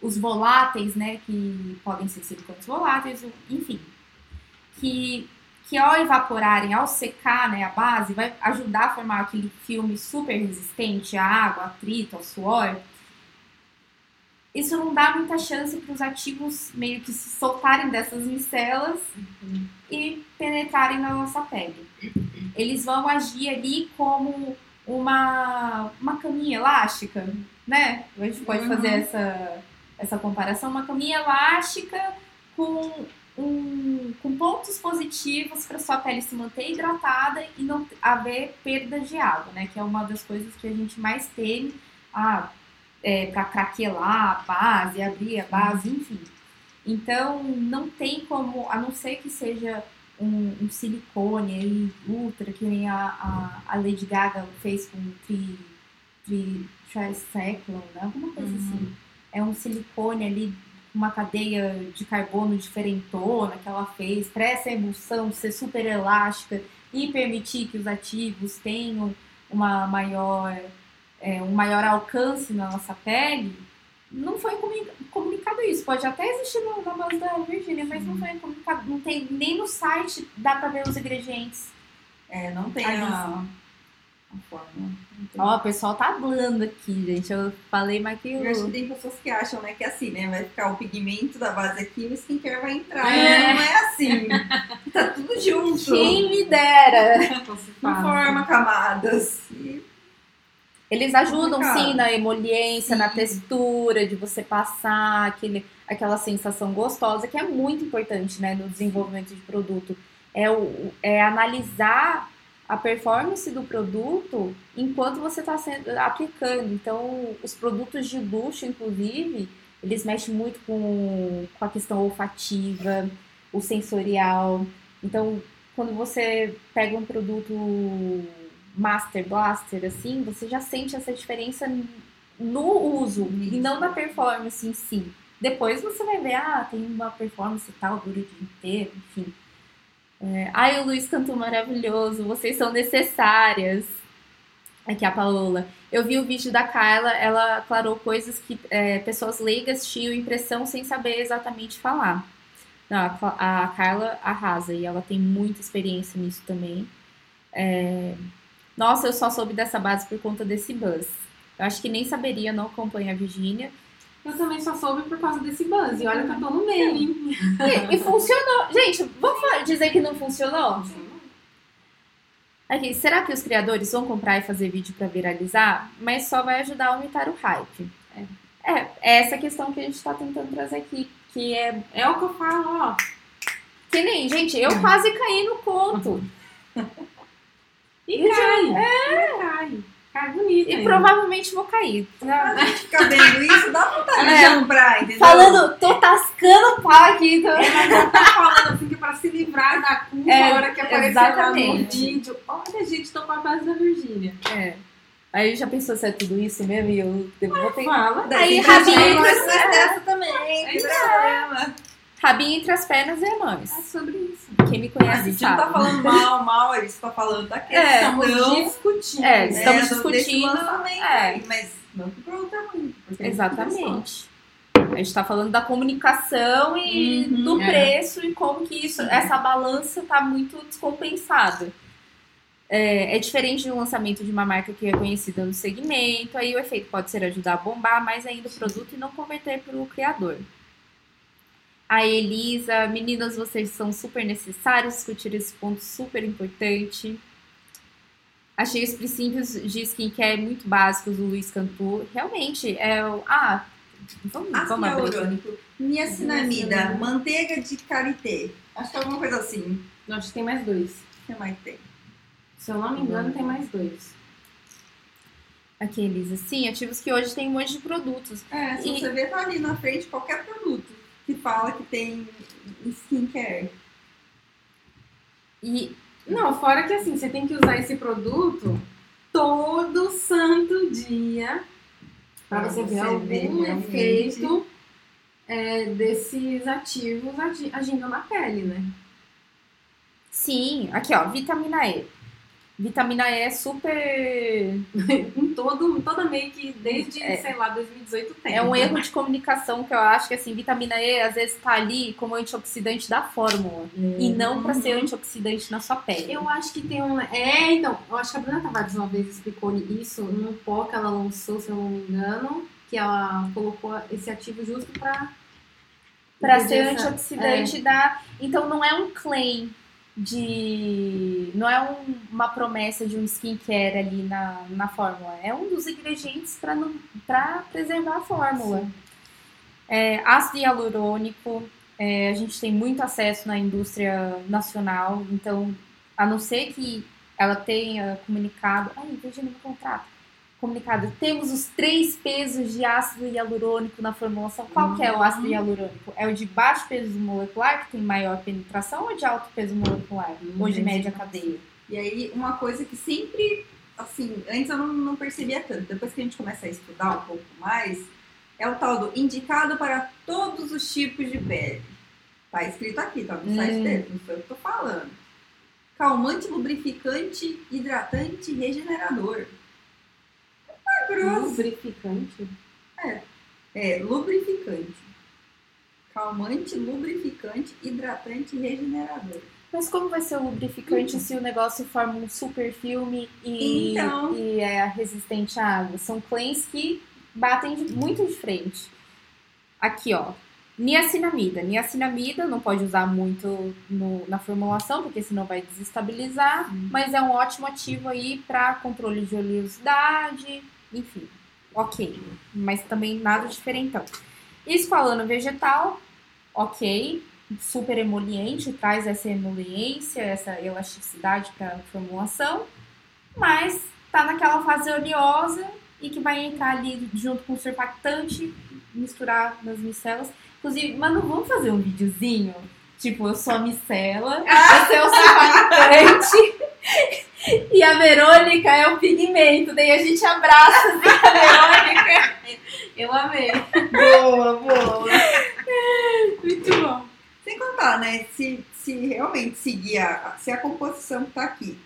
os voláteis, né, que podem ser silicones voláteis, enfim, que, que ao evaporarem, ao secar, né, a base, vai ajudar a formar aquele filme super resistente à água, atrito, ao suor, isso não dá muita chance para os ativos meio que se soltarem dessas micelas e penetrarem na nossa pele. Eles vão agir ali como uma, uma caminha elástica, né? A gente pode Uhum. fazer essa, essa comparação. Uma caminha elástica com, um, com pontos positivos para sua pele se manter hidratada e não haver perda de água, né? Que é uma das coisas que a gente mais teme. Ah, é, para craquelar a base, abrir a base, enfim. Então, não tem como, a não ser que seja um, um silicone aí, ultra, que nem a, a, a Lady Gaga fez com o tri, tri, tricyclone, né? alguma coisa Uhum. assim. É um silicone ali, uma cadeia de carbono diferentona que ela fez, para essa emulsão ser super elástica e permitir que os ativos tenham uma maior é, um maior alcance na nossa pele, não foi comuni- comunicado isso. Pode até existir no- na base da Virgínia, mas não foi comunicado. Não tem nem no site dá pra ver os ingredientes. É, não tem a, tem. Ó, o pessoal tá hablando aqui, gente. Eu falei mais que Eu acho que eu... tem pessoas que acham, né, que é assim, né? Vai ficar o pigmento da base aqui e o skincare vai entrar. É. Não é assim. tá tudo junto. Quem me dera! Forma camadas. E Eles ajudam sim na emoliência, na Sim. textura, de você passar aquele, aquela sensação gostosa, que é muito importante né, no desenvolvimento de produto. É, o, é analisar a performance do produto enquanto você está aplicando. Então, os produtos de luxo, inclusive, eles mexem muito com, com a questão olfativa, o sensorial. Então, quando você pega um produto Master Blaster, assim, você já sente essa diferença no uso e não na performance em si. Depois você vai ver, ah, tem uma performance tal, dura o dia inteiro, enfim. É, Ai, o Luiz cantou maravilhoso, vocês são necessárias. Aqui a Paola. Eu vi o vídeo da Carla, ela aclarou coisas que é, pessoas leigas tinham impressão sem saber exatamente falar. Não, a, a arrasa e ela tem muita experiência nisso também. É, Nossa, eu só soube dessa base por conta desse buzz. Eu acho que nem saberia, não acompanho a Virgínia. Eu também só soube por causa desse buzz. E olha que eu tô no meio, hein? E, e funcionou. Gente, vamos dizer que não funcionou? Aqui, será que os criadores vão comprar e fazer vídeo pra viralizar? Mas só vai ajudar a aumentar o hype. É, é essa questão que a gente tá tentando trazer aqui. Que é. É o que eu falo, ó. Que nem, gente, eu quase caí no conto. E cai. É. cai. Cai bonito. E ainda. provavelmente vou cair. A gente fica vendo isso, dá vontade de É. comprar, entendeu? Falando, tô tascando pau aqui. Então... Ela tá falando assim que é pra se livrar da culpa É, a hora que apareceu lá no exatamente. vídeo. Olha, gente, tô com a base da Virgínia. É. Aí já pensou se é tudo isso mesmo e eu vou ter Fala. Aí, pra rabinho mas as- dessa também, que problema. Rabinho entre as pernas e irmãs. É sobre isso. Quem me A conhece gente não sabe. tá falando mal, mal, a gente tá falando da questão. É, Estamos discutindo. É, estamos do- desse discutindo, lançamento é. mas não que o produto é ruim. porque a gente Exatamente. A gente tá falando da comunicação e Uhum, do é. preço e como que isso, essa balança tá muito descompensada. É, é diferente de um lançamento de uma marca que é conhecida no segmento, aí o efeito pode ser ajudar a bombar mais ainda o produto e não converter para o criador. A Elisa, meninas, vocês são super necessários, discutir esse ponto super importante. Achei os princípios de skincare muito básicos do Luiz Cantu. Realmente, é o. Ah, vamos, Ácido vamos abrir. niacinamida, Niacinamida. manteiga de karité. Acho que é alguma coisa assim. Não, acho que tem mais dois. O que mais tem? Se eu não me engano, tem mais dois. Aqui, Elisa. Sim, ativos que hoje tem um monte de produtos. É, se E- você vê, tá ali na frente qualquer produto que fala que tem skincare. E Não, fora que assim, você tem que usar esse produto todo santo dia para você, ver você algum ver realmente. efeito é, desses ativos agi- agindo na pele, né? sim, aqui ó, vitamina E. Vitamina E é super. Em todo, em toda make, desde, É. sei lá, 2018 tem. É um erro de comunicação que eu acho que assim, vitamina E às vezes tá ali como antioxidante da fórmula. E não pra ser antioxidante na sua pele. Eu acho que tem um. É, então, eu acho que a Bruna Tavares uma vez explicou isso num pó que ela lançou, se eu não me engano, que ela colocou esse ativo justo pra. Pra ser antioxidante da. Então não é um claim de. Não é um- uma promessa de um skincare ali na, na fórmula. É um dos ingredientes para para preservar a fórmula. É, ácido hialurônico, é, a gente tem muito acesso na indústria nacional, então, a não ser que ela tenha comunicado. Ai, veja no contrato. Comunicado, temos os três pesos de ácido hialurônico na formulação. Qual que é o ácido hialurônico? É o de baixo peso molecular, que tem maior penetração, ou de alto peso molecular? Hum, ou de entendi. média cadeia? E aí, uma coisa que sempre, assim, antes eu não, não percebia tanto, depois que a gente começa a estudar um pouco mais, é o tal do indicado para todos os tipos de pele. Tá escrito aqui, tá no site Hum. dele, não sei o que eu tô falando. Calmante, lubrificante, hidratante, regenerador. Grosso. Lubrificante. É, lubrificante. Calmante, lubrificante, hidratante e regenerador. Mas como vai ser o lubrificante se o negócio forma um super filme e, Então. e é resistente à água? São claims que batem muito de frente. Aqui, ó. Niacinamida. Niacinamida não pode usar muito no- na formulação, porque senão vai desestabilizar. Mas é um ótimo ativo aí para controle de oleosidade, enfim. Ok. Mas também nada diferentão. Esqualano vegetal, ok super emoliente, traz essa emoliência, essa elasticidade para a formulação, mas tá naquela fase oleosa e que vai entrar ali junto com o surfactante, misturar nas micelas. Inclusive, mano, vamos fazer um videozinho? Tipo, eu sou a micela, você é o surfactante e a Verônica é o pigmento. Daí a gente abraça assim, a Verônica. Eu amei. Boa, boa. Muito bom. Sem contar, né? Se, se realmente seguir a, se a composição que tá aqui,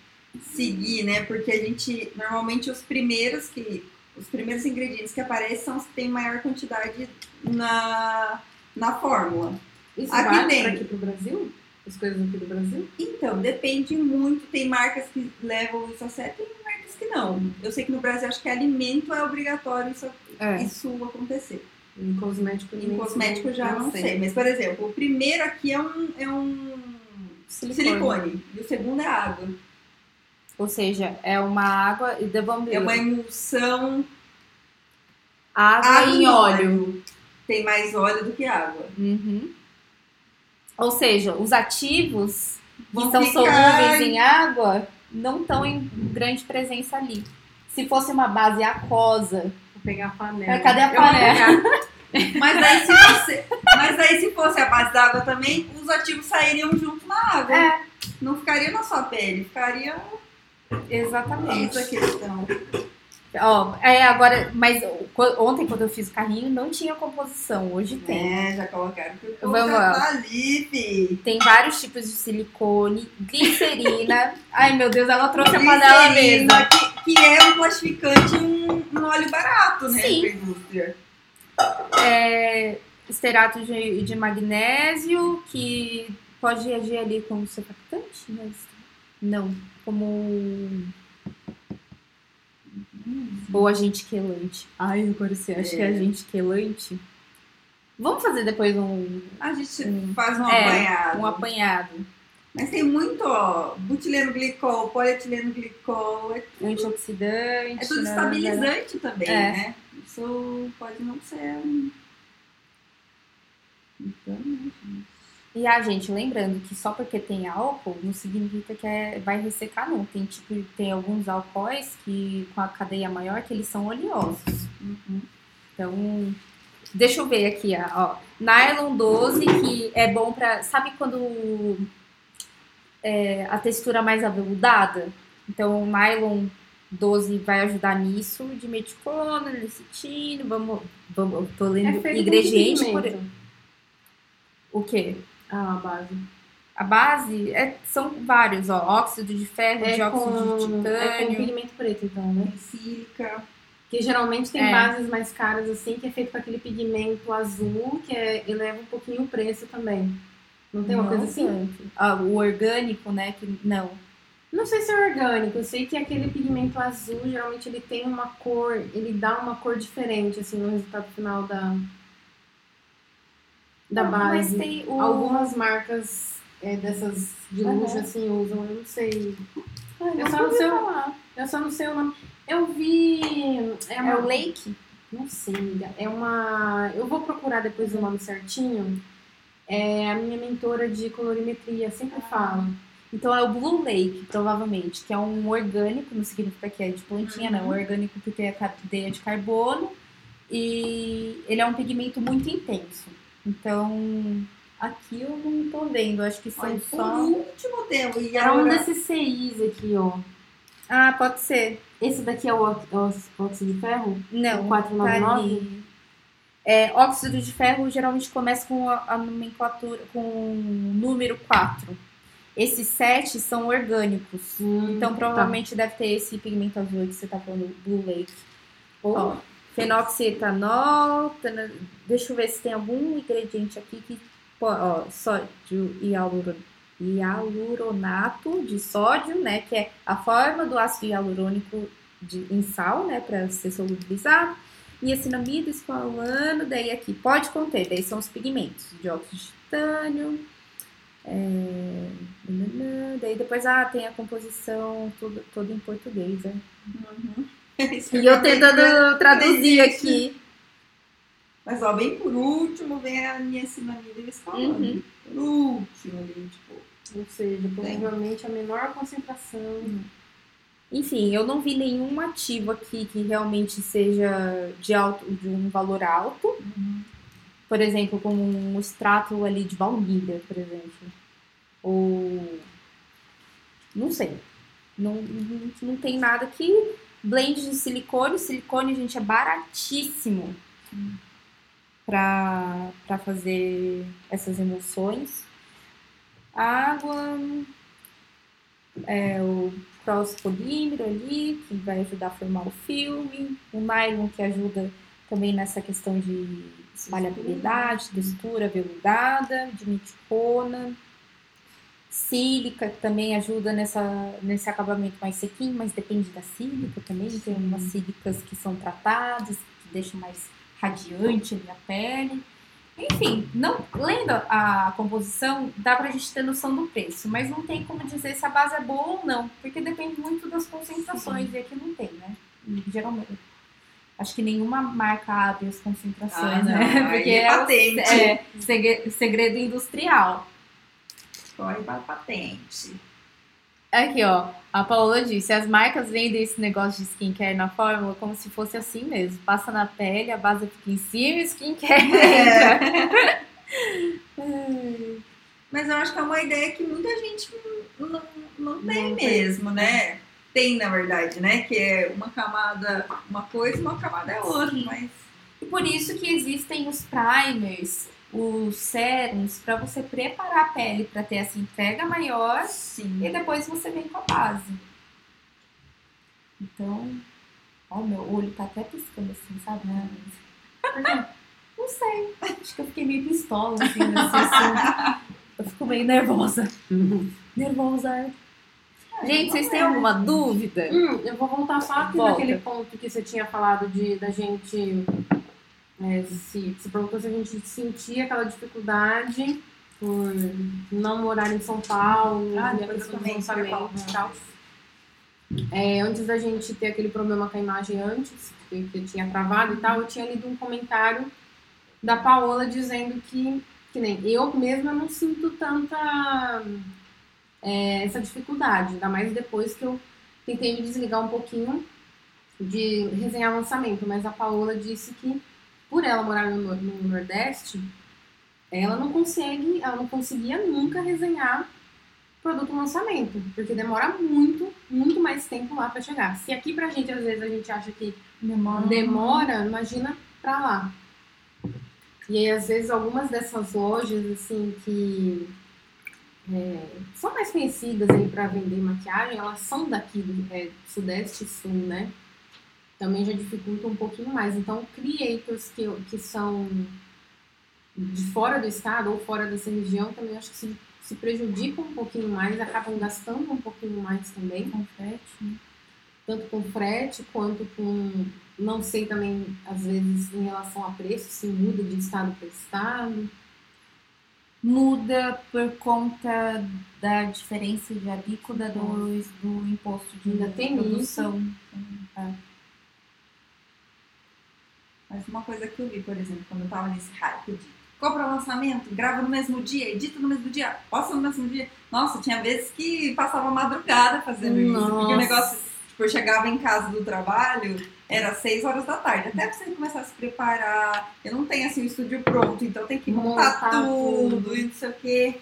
seguir, né? Porque a gente, normalmente, os primeiros que, os primeiros ingredientes que aparecem são os que têm maior quantidade na, na fórmula. Isso Aqui vale tem. pra aqui pro Brasil? As coisas aqui do Brasil? Então, depende muito. Tem marcas que levam isso a sério, tem marcas que não. Eu sei que no Brasil, acho que alimento é obrigatório isso, É. isso acontecer. Em cosmético Em cosmético já não sei. Mas, por exemplo, o primeiro aqui é um, é um Silicone. silicone. E o segundo é água. Ou seja, é uma água e vamos ver. É uma emulsão água, água em e óleo. Tem mais óleo do que água. Uhum. Ou seja, os ativos que Vão são ficar- solúveis em água não estão em grande presença ali. se fosse uma base aquosa. Vou pegar a panela. Cadê a panela? Mas aí, se você, mas aí, se fosse a base d'água também, os ativos sairiam junto na água. É, Não ficaria na sua pele, ficaria. exatamente. Essa a questão. Ó, é, agora, mas ontem quando eu fiz o carrinho não tinha composição, hoje tem. É, já colocaram que o. Tem vários tipos de silicone, glicerina. Ai meu Deus, ela trouxe a panela mesmo. Que, que é um plastificante, um, um óleo barato, né? Sim. Indústria. É, esterato de, de magnésio, que pode agir ali como surfactante, mas não, como ou agente quelante. Ai, agora você acha que é É. agente quelante? Vamos fazer depois um, A gente Hum. faz um É, apanhado. um apanhado. Mas tem muito, ó, butileno glicol, polietileno glicol, é, Antioxidante. é tudo né, estabilizante também, É. né? Isso pode não ser. um- Então, né, gente? E a gente, lembrando que só porque tem álcool não significa que é, vai ressecar, não. Tem tipo, tem alguns álcoois que com a cadeia maior que eles são oleosos. Uhum. Então, deixa eu ver aqui, ó. Nylon 12, que é bom pra. Sabe quando é, a textura mais aveludada? Então, o nylon 12 vai ajudar nisso. De meticona, lecitina, vamos. vamos tô lendo É ingrediente por. O quê? Ah, a base. A base é- são vários, ó. Óxido de ferro, É dióxido de com, é com titânio. pigmento preto, então, né? Sílica. Que geralmente tem É. bases mais caras, assim, que é feito com aquele pigmento azul, que é, eleva um pouquinho o preço também. Não tem uma Não coisa assim? Ah, o orgânico, né? Que, não. Não sei se é orgânico, eu sei que aquele pigmento azul, geralmente ele tem uma cor, ele dá uma cor diferente, assim, no resultado final da, da base. Mas tem o. Algumas marcas é, dessas de luxo, Aham. assim, usam, eu não sei. Ai, Eu não só não sei o- falar. Eu só não sei o nome. Eu vi. É, É uma, o Lake? Não sei, amiga. É uma. Eu vou procurar depois o nome certinho. É a minha mentora de colorimetria, sempre fala. Então é o Blue Lake, provavelmente, que é um orgânico, não significa que é de plantinha, não. É orgânico porque é cadeia de carbono e ele é um pigmento muito intenso. Então, aqui eu não tô vendo, acho que são Olha, por só. último tempo. E Era um agora- desses CIs aqui, ó. Ah, pode ser. Esse daqui é o ó- ó- óxido de ferro? Não, O tá 499? ali. É, óxido de ferro geralmente começa com a, a nomenclatura, com o número 4. Esses sete são orgânicos. Hum, Então tá. provavelmente deve ter esse pigmento azul aí que você tá falando, Blue Lake. Ó, fenoxietanol. Deixa eu ver se tem algum ingrediente aqui que. Ó, sódio hialuro- hialuronato de sódio, né? Que é a forma do ácido hialurônico de, em sal, né? Para ser solubilizado. Niacinamida, esqualano, daí aqui pode conter, daí são os pigmentos, dióxido de titânio. é, daí depois ah, tem a composição toda em português, né? Uhum. E eu tentando traduzir aqui. Mas ó, bem por último vem a niacinamida e o escalano. Uhum. Por último ali, tipo. ou seja, provavelmente a menor concentração. Enfim, eu não vi nenhum ativo aqui que realmente seja de, alto, de um valor alto. Por exemplo, como um extrato ali de baunilha, por exemplo. Ou. Não sei. Não, não, não tem nada aqui. Blend de silicone. Silicone, gente, é baratíssimo para pra fazer essas emulsões. Água. É o cross polímero ali, que vai ajudar a formar o filme. O nylon, que ajuda também nessa questão de espalhabilidade, textura veludada, de meticona. Sílica que também ajuda nessa, nesse acabamento mais sequinho, mas depende da sílica também. Tem umas sílicas que são tratadas, que deixam mais radiante a pele. Enfim, não, lendo a composição, dá pra gente ter noção do preço, mas não tem como dizer se a base é boa ou não, porque depende muito das concentrações, e aqui não tem, né? E, geralmente. Acho que nenhuma marca abre as concentrações, Ah, né? Porque é é, o- patente. Aqui, ó. A Paola disse: as marcas vendem esse negócio de skincare na fórmula como se fosse assim mesmo. Passa na pele, a base fica em cima e skincare É. Mas eu acho que é uma ideia que muita gente não, não, não tem Não tem. mesmo, né? Tem, na verdade, né? Que é uma camada uma coisa, uma camada é outra, Sim. mas E por isso que existem os primers, os serums, pra você preparar a pele pra ter essa entrega maior sim. e depois você vem com a base. Então, ó, meu olho tá até piscando assim, sabe? Não sei. Acho que eu fiquei meio pistola assim nesse assunto. Eu fico meio nervosa. Nervosa. Gente, vocês têm alguma dúvida? Hum, eu vou voltar só aqui Volta. naquele ponto que você tinha falado de da gente. É, se, se perguntou se a gente sentia aquela dificuldade por não morar em São Paulo, Ah, e a questão do lançamento e tal. É, antes da gente ter aquele problema com a imagem antes, que, que tinha travado e tal, eu tinha lido um comentário da Paola dizendo que, que nem eu mesma não sinto tanta é, essa dificuldade, ainda mais depois que eu tentei me desligar um pouquinho de resenhar lançamento, mas a Paola disse que por ela morar no, no Nordeste, ela não consegue, ela não conseguia nunca resenhar produto lançamento, porque demora muito, muito mais tempo lá para chegar. Se aqui pra gente às vezes a gente acha que Demora. demora, imagina pra lá. E aí, às vezes, algumas dessas lojas, assim, que é, são mais conhecidas aí pra vender maquiagem, elas são daqui do é, Sudeste e Sul, né? Também já dificulta um pouquinho mais. Então, creators que, que são de fora do estado ou fora dessa região também acho que se, se prejudicam um pouquinho mais, acabam gastando um pouquinho mais também Com frete, né? tanto com frete quanto com não sei também às vezes em relação a preço se muda de estado para estado Muda por conta da diferença de alíquota do, do imposto de Ainda tem produção. Mas uma coisa que eu vi, por exemplo, quando eu tava nesse hype de compra lançamento, grava no mesmo dia, edita no mesmo dia, posta no mesmo dia. Nossa, tinha vezes que passava madrugada fazendo isso. Porque o Nossa. negócio, tipo, eu chegava em casa do trabalho, era 6 horas da tarde. Até pra você começar a se preparar. Eu não tenho assim o estúdio pronto, então tem que montar, Montar tudo, tudo. e não sei o quê.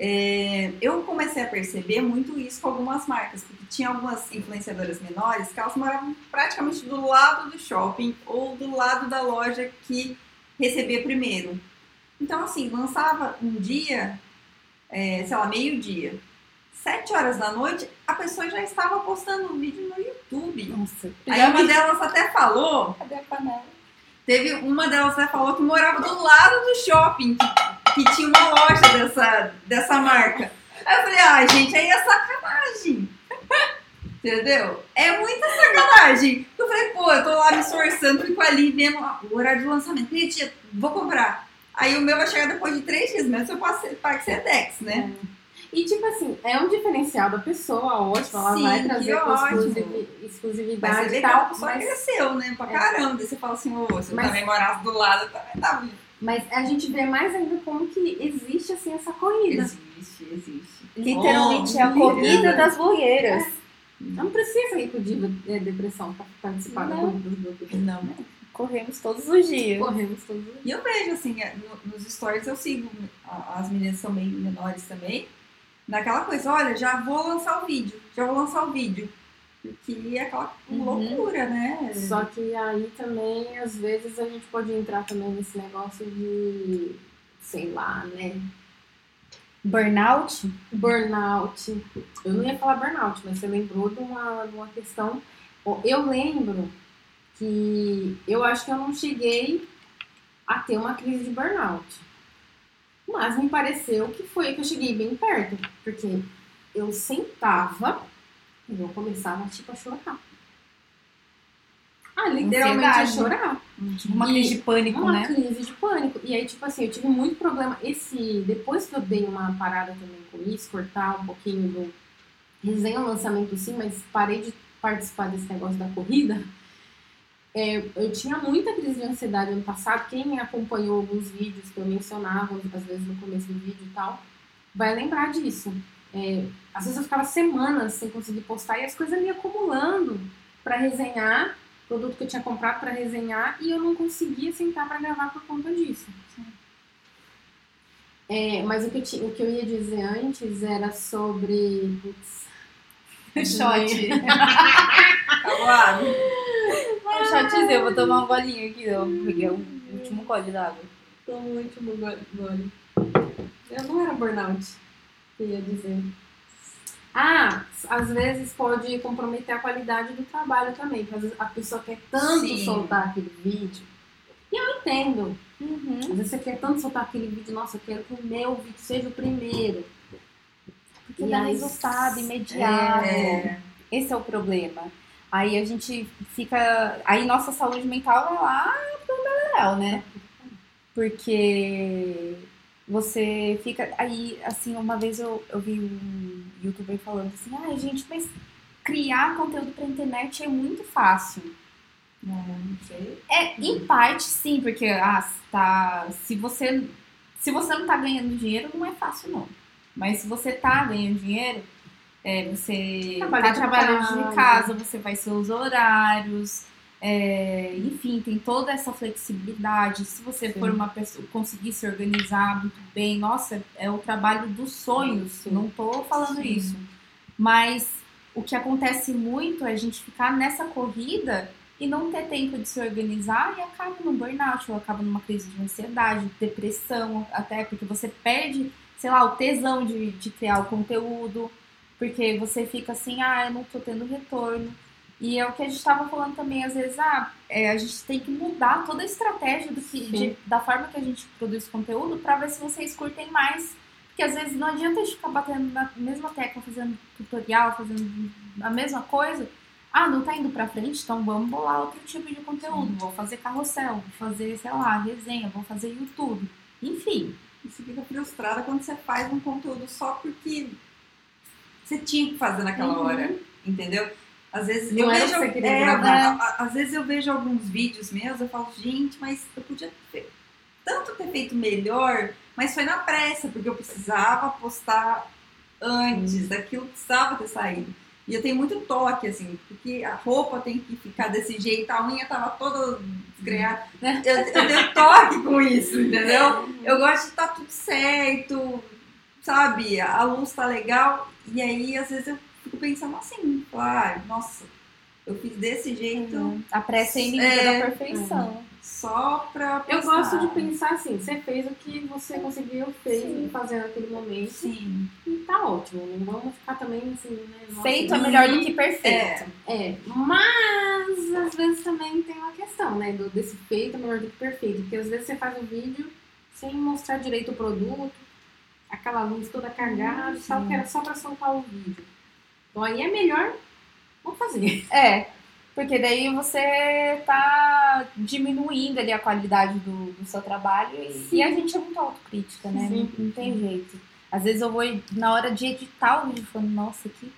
É, eu comecei a perceber muito isso com algumas marcas, porque tinha algumas influenciadoras menores que elas moravam praticamente do lado do shopping ou do lado da loja que recebia primeiro. Então, assim, lançava um dia, é, sei lá, meio-dia. Sete horas da noite, a pessoa já estava postando um vídeo no YouTube. Nossa. Aí uma delas até falou Cadê a panela? Teve uma delas até falou que morava do lado do shopping, que, que tinha uma loja dessa, dessa marca. Aí eu falei, ai, gente, aí é sacanagem. Entendeu? É muita sacanagem. Eu falei, pô, eu tô lá me esforçando, fico ali vendo o horário de lançamento. Gente, vou comprar. Aí o meu vai chegar depois de três dias, mesmo se eu passe- pague Sedex, né? e tipo assim é um diferencial da pessoa ótimo ela Sim, vai trazer exclusivi- Mas exclusividade vê e que a tal pessoa mas, cresceu, né? Pra É. caramba. Daí você fala assim, ô, se eu Mas- também morasse do lado, eu também tava. Mas a gente vê mais ainda como que existe assim essa corrida Existe, existe. Literalmente Oh, é a corrida das blogueiras. não precisa ir com é, depressão para participar da corrida dos blogueiros Não, Corremos todos os dias. corremos todos os E eu vejo, assim, é, no- nos stories eu sigo, as meninas são bem menores também, naquela coisa, olha, já vou lançar o vídeo, já vou lançar o vídeo. Porque é aquela Uhum. loucura, né? Só que aí também, às vezes, a gente pode entrar também nesse negócio de, sei lá, né? Burnout? Burnout. Eu não ia falar burnout, mas você lembrou de uma, de uma questão. Eu lembro que eu acho que eu não cheguei a ter uma crise de burnout. Mas me pareceu que foi que eu cheguei bem perto. Porque eu sentava e eu começava tipo a chorar. Ah, literalmente a Ansiedade. chorar Uma E crise de pânico, uma né? crise de pânico. E aí, tipo assim, eu tive muito problema. Esse. Depois que eu dei uma parada também com isso, cortar um pouquinho do. Resenha lançamento sim, mas parei de participar desse negócio da corrida. É, eu tinha muita crise de ansiedade ano passado. Quem acompanhou alguns vídeos que eu mencionava, às vezes no começo do vídeo e tal, vai lembrar disso. É, às vezes eu ficava semanas sem conseguir postar e as coisas me acumulando para resenhar, produto que eu tinha comprado para resenhar e eu não conseguia sentar para gravar por conta disso. É, mas o que, eu o que eu ia dizer antes era sobre. Putz, Shot. Calado. Um shotzinho, eu vou tomar um golinho aqui, ó. Peguei o último gole d'água. Muito no go- gole. Eu não era burnout, que eu ia dizer. Ah, às vezes pode comprometer a qualidade do trabalho também. Porque às vezes a pessoa quer tanto Sim. soltar aquele vídeo. E eu entendo. Uhum. Às vezes você quer tanto soltar aquele vídeo, nossa, eu quero que o meu vídeo seja o primeiro. Porque E dá aí- resultado imediato. É, Esse é o problema. Aí a gente fica. Aí nossa saúde mental vai lá pro Beleléu, né? Porque você fica. Aí, assim, uma vez eu, eu vi um youtuber falando assim: ai, gente, mas criar conteúdo pra internet é muito fácil. não, não sei. É, em parte sim, porque ah, tá, se você se você não tá ganhando dinheiro, não é fácil não. Mas se você tá ganhando dinheiro, é, você Trabalha tá de trabalhando casa. de casa, você faz seus horários, é, enfim, tem toda essa flexibilidade. Se você Sim. for uma pessoa conseguir se organizar muito bem, nossa, é o trabalho dos sonhos. Sim. Não tô falando Sim. isso. Mas o que acontece muito é a gente ficar nessa corrida e não ter tempo de se organizar e acaba num burnout, ou acaba numa crise de ansiedade, depressão, até porque você perde, sei lá, o tesão de, de criar o conteúdo, porque você fica assim, ah, eu não tô tendo retorno. E é o que a gente estava falando também, às vezes, ah, é, a gente tem que mudar toda a estratégia do que, Sim. de- da forma que a gente produz conteúdo para ver se vocês curtem mais. Porque às vezes não adianta a gente ficar batendo na mesma tecla, fazendo tutorial, fazendo a mesma coisa. Ah, não tá indo pra frente, então vamos bolar outro tipo de conteúdo. Vou fazer carrossel, vou fazer, sei lá, resenha, vou fazer YouTube. Enfim. Você fica frustrada quando você faz um conteúdo só porque você tinha que fazer naquela Uhum. hora, entendeu? Às vezes Não eu vejo, que é, gravar. às vezes eu vejo alguns vídeos meus, eu falo, gente, mas eu podia ter, tanto ter feito melhor, mas foi na pressa, porque eu precisava postar antes, daquilo precisava ter saído. E eu tenho muito toque, assim, porque a roupa tem que ficar desse jeito, a unha tava toda desgrenhada. Eu, eu tenho toque com isso, entendeu? Eu gosto de estar tudo certo, sabe? A luz tá legal. E aí, às vezes, eu fico pensando assim, ah, nossa, eu fiz desse jeito A pressa é inimiga É, da perfeição. só pra Eu postar. gosto de pensar assim, você fez o que você conseguiu, fez Sim. fazer naquele momento. Sim. E tá ótimo. Não vamos ficar também assim, né? nossa, Feito é melhor do que perfeito. É, mas às vezes também tem uma questão, né? Do, desse feito é melhor do que perfeito. Porque às vezes você faz o vídeo sem mostrar direito o produto, aquela luz toda cagada e tal, Sim. que era só pra soltar o vídeo. Então aí é melhor não fazer. É, porque daí você tá diminuindo ali a qualidade do, do seu trabalho e, e a gente é muito autocrítica, né? Sim. Não, não tem jeito. Às vezes eu vou na hora de editar o vídeo falando, nossa, que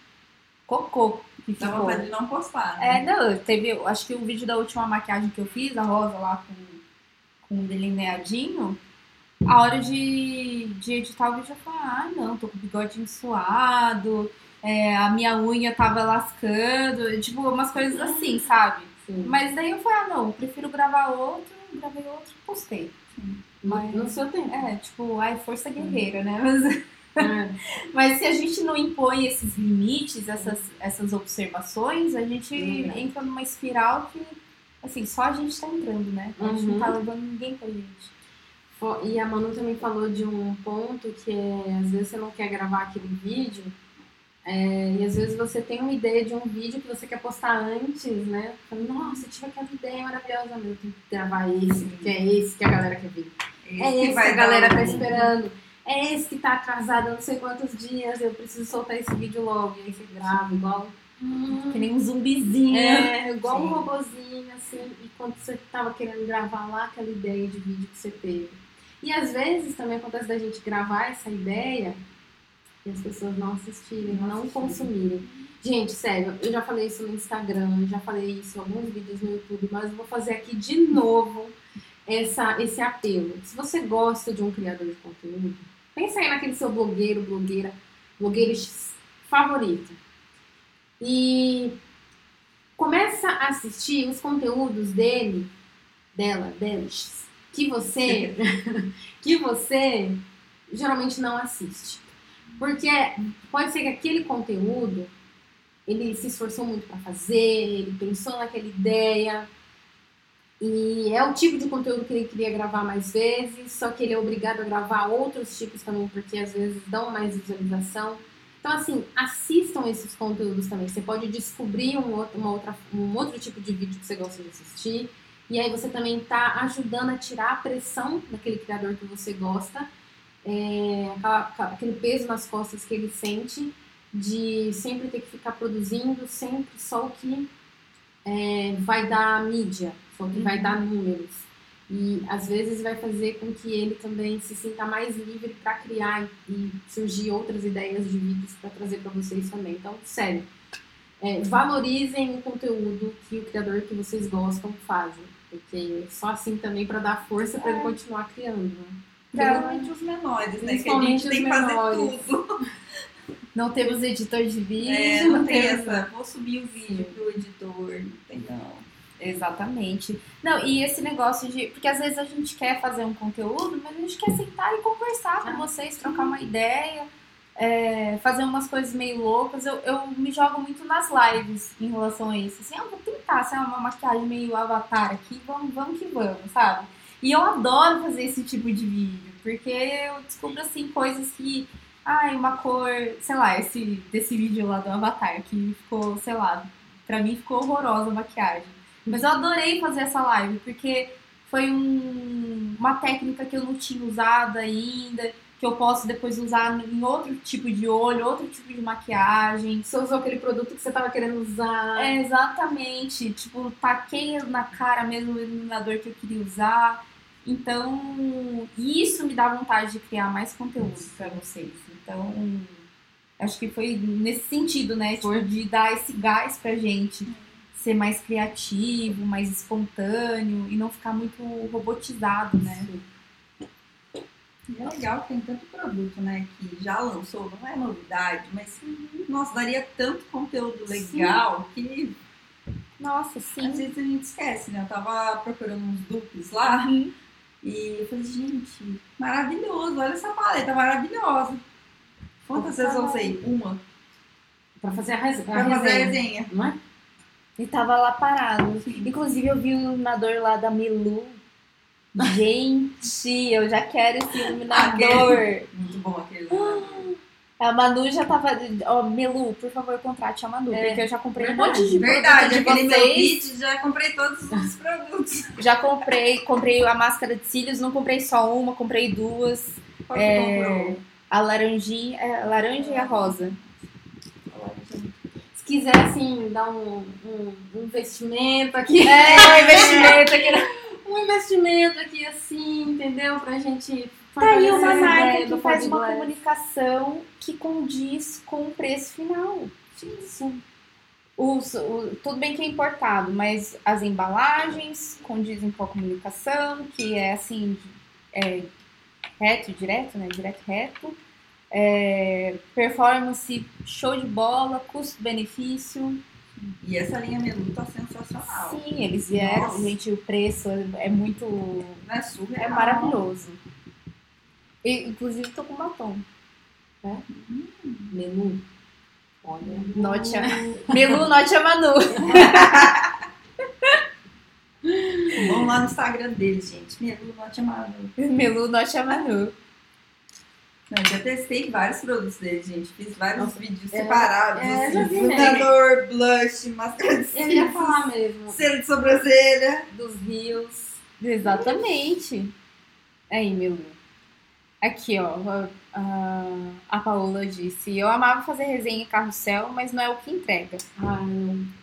cocô que Dá ficou. vontade de não postar. É, Né? não, teve, acho que o vídeo da última maquiagem que eu fiz, a rosa lá com, com um delineadinho, a hora de, de editar o vídeo eu falei, ah, não, tô com o bigodinho suado, é, a minha unha tava lascando, tipo, umas coisas assim, sabe? Sim. Mas daí eu falei, ah, não, prefiro gravar outro, gravei outro e postei. Mas no seu tempo. É, tipo, ai, força guerreira, né? Mas, É. mas se a gente não impõe esses limites, essas, essas observações, a gente entra numa espiral que, assim, só a gente tá entrando, né? A gente não Uhum. tá levando ninguém com a gente. E a Manu também falou de um ponto que é, às vezes você não quer gravar aquele vídeo, é, e às vezes você tem uma ideia de um vídeo que você quer postar antes, né? Fala, Nossa, eu tive aquela ideia maravilhosa, mas eu tenho que gravar esse, porque é esse que a galera quer ver. Esse É esse que a galera tá um- esperando. É esse que tá atrasado não sei quantos dias, eu preciso soltar esse vídeo logo. E aí você grava igual. Que nem um zumbizinho. É, igual um Sim. robozinho, assim, e quando você tava querendo gravar lá aquela ideia de vídeo que você teve. E às vezes também acontece da gente gravar essa ideia e as pessoas não assistirem, Não não consumirem. Gente, sério, eu já falei isso no Instagram, já falei isso em alguns vídeos no YouTube, mas eu vou fazer aqui de novo essa, esse apelo. Se você gosta de um criador de conteúdo, pensa aí naquele seu blogueiro, blogueira. blogueiro favorito. E começa a assistir os conteúdos dele, dela, deles, que você, que você geralmente não assiste. Porque pode ser que aquele conteúdo ele se esforçou muito para fazer, ele pensou naquela ideia, e é o tipo de conteúdo que ele queria gravar mais vezes, só que ele é obrigado a gravar outros tipos também, porque às vezes dão mais visualização. Então, assim, assistam esses conteúdos também. Você pode descobrir um outro, uma outra, um outro tipo de vídeo que você gosta de assistir. E aí você também está ajudando a tirar a pressão daquele criador que você gosta, é, aquele peso nas costas que ele sente de sempre ter que ficar produzindo sempre só o que é, vai dar mídia, só o que uhum. vai dar números. E às vezes vai fazer com que ele também se sinta mais livre para criar e surgir outras ideias de vídeos para trazer para vocês também. Então, sério, é, valorizem o conteúdo que o criador que vocês gostam fazem, porque só assim também para dar força para ele é. continuar criando. Né? Principalmente os menores, né? Que a gente tem que fazer tudo. Não temos editor de vídeo. É, não, não tem temos... essa. Vou subir o vídeo pro editor. Não tem não. Exatamente. Não, e esse negócio de. Porque às vezes a gente quer fazer um conteúdo, mas a gente quer sentar e conversar com ah, vocês, trocar uma ideia, é, fazer umas coisas meio loucas. Eu, eu me jogo muito nas lives em relação a isso. Assim, eu ah, vou tentar ser uma maquiagem meio avatar aqui, vamos, vamos que vamos, sabe? E eu adoro fazer esse tipo de vídeo, porque eu descubro assim coisas que ai, uma cor, sei lá, esse desse vídeo lá do Avatar, que ficou, sei lá, pra mim ficou horrorosa a maquiagem. Mas eu adorei fazer essa live, porque foi um, uma técnica que eu não tinha usado ainda, que eu posso depois usar em outro tipo de olho, outro tipo de maquiagem. Você usou aquele produto que você tava querendo usar. É, exatamente. Tipo, taquei na cara mesmo o iluminador que eu queria usar. Então, isso me dá vontade de criar mais conteúdo para vocês. Então, acho que foi nesse sentido, né? Tipo, de dar esse gás pra gente ser mais criativo, mais espontâneo e não ficar muito robotizado, né? É legal que tem tanto produto, né? Que já lançou, não é novidade, mas nossa, daria tanto conteúdo legal sim. que. Nossa, sim. Às vezes a gente esquece, né? Eu tava procurando uns duplos lá uhum. E eu falei, gente, maravilhoso, olha essa paleta maravilhosa. Quantas vezes eu usei? Uma. Pra fazer a, resenha. Pra fazer a resenha. Não é? E tava lá parado. Inclusive eu vi o iluminador lá da Milu. Gente, eu já quero esse iluminador. Muito bom aquele. A Manu já tava. Ó, oh, Melu, por favor, contrate a Manu, é. porque eu já comprei Verdade. um monte de Verdade, aquele meu kit, já comprei todos os produtos. Já comprei, comprei a máscara de cílios, não comprei só uma, comprei duas. Qual é, comprou? A laranjinha, é, a laranja e a rosa. Se quiser, assim, dar um, um, um investimento aqui. É, um investimento aqui. um investimento aqui, assim, entendeu? Pra gente Tá aí uma marca que faz uma comunicação que condiz com o preço final. Sim, sim. O, o, tudo bem que é importado, mas as embalagens condizem com a comunicação, que é assim, é, reto, direto, né? Direto, reto. É, performance show de bola, custo-benefício. E essa linha menu tá sensacional. Sim, eles vieram, Nossa. gente, o preço é muito. Não é surreal. É maravilhoso. E, inclusive tô com batom. Né? Hum. Menu. Olha. Note a... Melu, note a Manu. Vamos lá no Instagram deles, gente. Melu Note Manu. Melu Note Manu. Não, já testei vários produtos deles, gente. Fiz vários Nossa, vídeos é, separados. É, assim, blush, máscara de cílios. Eu ia falar mesmo. Cera de sobrancelha. Dos rios. Exatamente. Aí, Melu. Aqui, ó, a, a Paola disse: Eu amava fazer resenha em carrossel, mas não é o que entrega. Ah,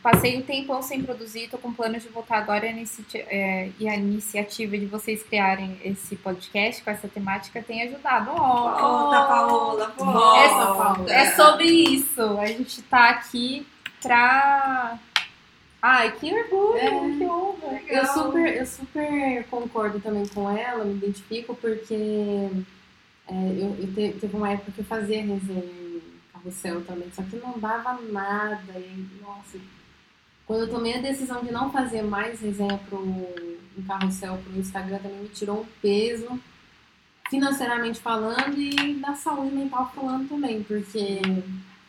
Passei um tempão sem produzir, tô com planos de voltar agora e a, é, e a iniciativa de vocês criarem esse podcast com essa temática tem ajudado. Oh, volta, Paola, volta. É, Paola. é sobre isso. A gente tá aqui pra. Ai, que orgulho, é, que honra. Eu super, eu super concordo também com ela, me identifico, porque é, eu, eu te, teve uma época que eu fazia resenha em carrossel também, só que não dava nada. E, nossa, quando eu tomei a decisão de não fazer mais resenha pro um carrossel pro Instagram, também me tirou um peso financeiramente falando e da saúde mental falando também, porque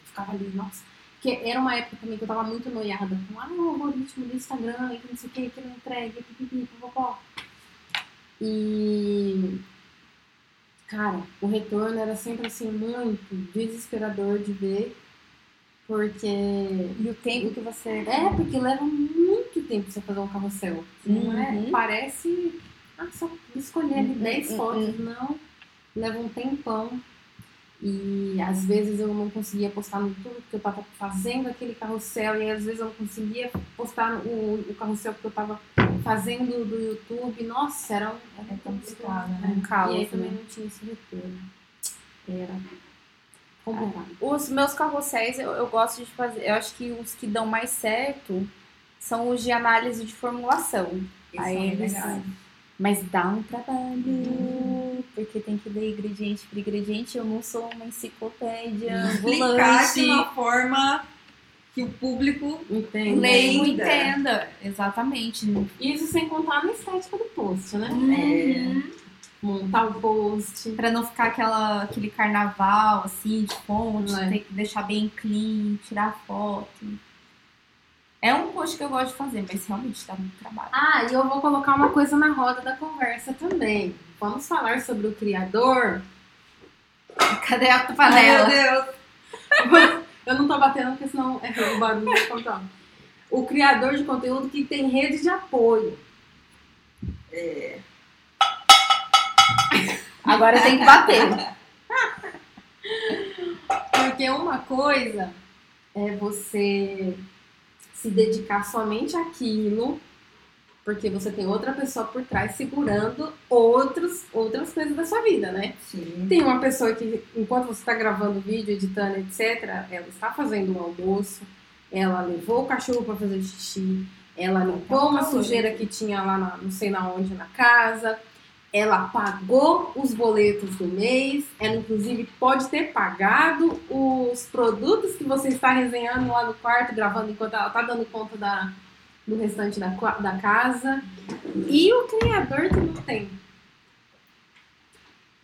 ficava ali, nossa. Porque era uma época também que eu tava muito noiada com ah, o algoritmo do Instagram, que não sei o que, que não entrega, pipipi, popopó. E cara, o retorno era sempre assim muito desesperador de ver, porque E o tempo que você. é porque leva muito tempo você fazer um carrossel. Não é? Uhum. Parece ah, só escolher ali Uhum, 10 uhum, fotos, não. Leva um tempão. E às vezes eu não conseguia postar no YouTube porque eu tava fazendo aquele carrossel, e às vezes eu não conseguia postar o, o carrossel porque eu tava fazendo do YouTube. Nossa, era um, era É complicado, né? né? Um caos, E aí também né? não tinha esse retorno. Era complicado. Os meus carrosséis eu, eu gosto de fazer. Eu acho que os que dão mais certo são os de análise de formulação. Isso Aí é eles-. Mas dá um trabalho, porque tem que ler ingrediente por ingrediente. Eu não sou uma enciclopédia Explicar ambulante. de uma forma que o público Entende? Leigo Entenda. entenda. Exatamente. Isso sem contar na estética do post, né? Uhum. Montar o post. Pra não ficar aquela, aquele carnaval, assim, de fonte, É. tem que deixar bem clean, tirar foto. É um post que eu gosto de fazer, mas realmente dá muito trabalho. Ah, e eu vou colocar uma coisa na roda da conversa também. Vamos falar sobre o criador. Cadê a Ai, meu panela? Deus. Eu não tô batendo porque senão é o barulho do controle. O criador de conteúdo que tem rede de apoio. Agora tem que bater. Porque uma coisa é você se dedicar somente àquilo, porque você tem outra pessoa por trás segurando outros, outras coisas da sua vida, né? Sim. Tem uma pessoa que, enquanto você está gravando o vídeo, editando, etc., ela está fazendo um almoço, ela levou o cachorro para fazer xixi, ela limpou uma sujeira que tinha lá, na, não sei na onde, na casa, ela pagou os boletos do mês, ela inclusive pode ter pagado os produtos que você está resenhando lá no quarto, gravando enquanto ela está dando conta da, do restante da, da casa. E o criador que não tem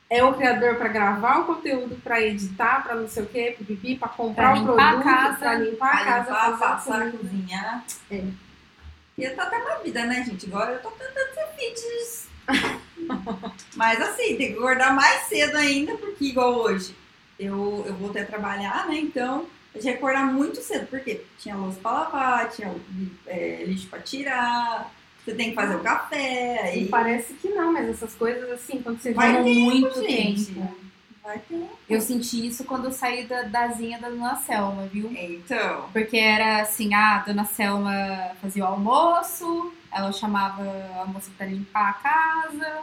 é o criador para gravar o conteúdo, para editar, para não sei o quê, pipipi, para comprar Pra o produto, para limpar a casa, limpar, fazer a passar, cozinhar. É. E tá até na vida, né, gente? Agora eu tô tentando ser fitness. Mas assim, tem que acordar mais cedo ainda, porque igual hoje, eu, eu voltei a trabalhar, né? Então, eu tinha que acordar muito cedo, porque tinha louça pra lavar, tinha é, lixo pra tirar, você tem que fazer o café, E aí parece que não, mas essas coisas assim, quando você Vai tempo, muito gente. tempo. vai ter. Eu senti isso quando eu saí da, da zinha da Dona Selma, viu? Então, Porque era assim, ah, a Dona Selma fazia o almoço, ela chamava a moça pra limpar a casa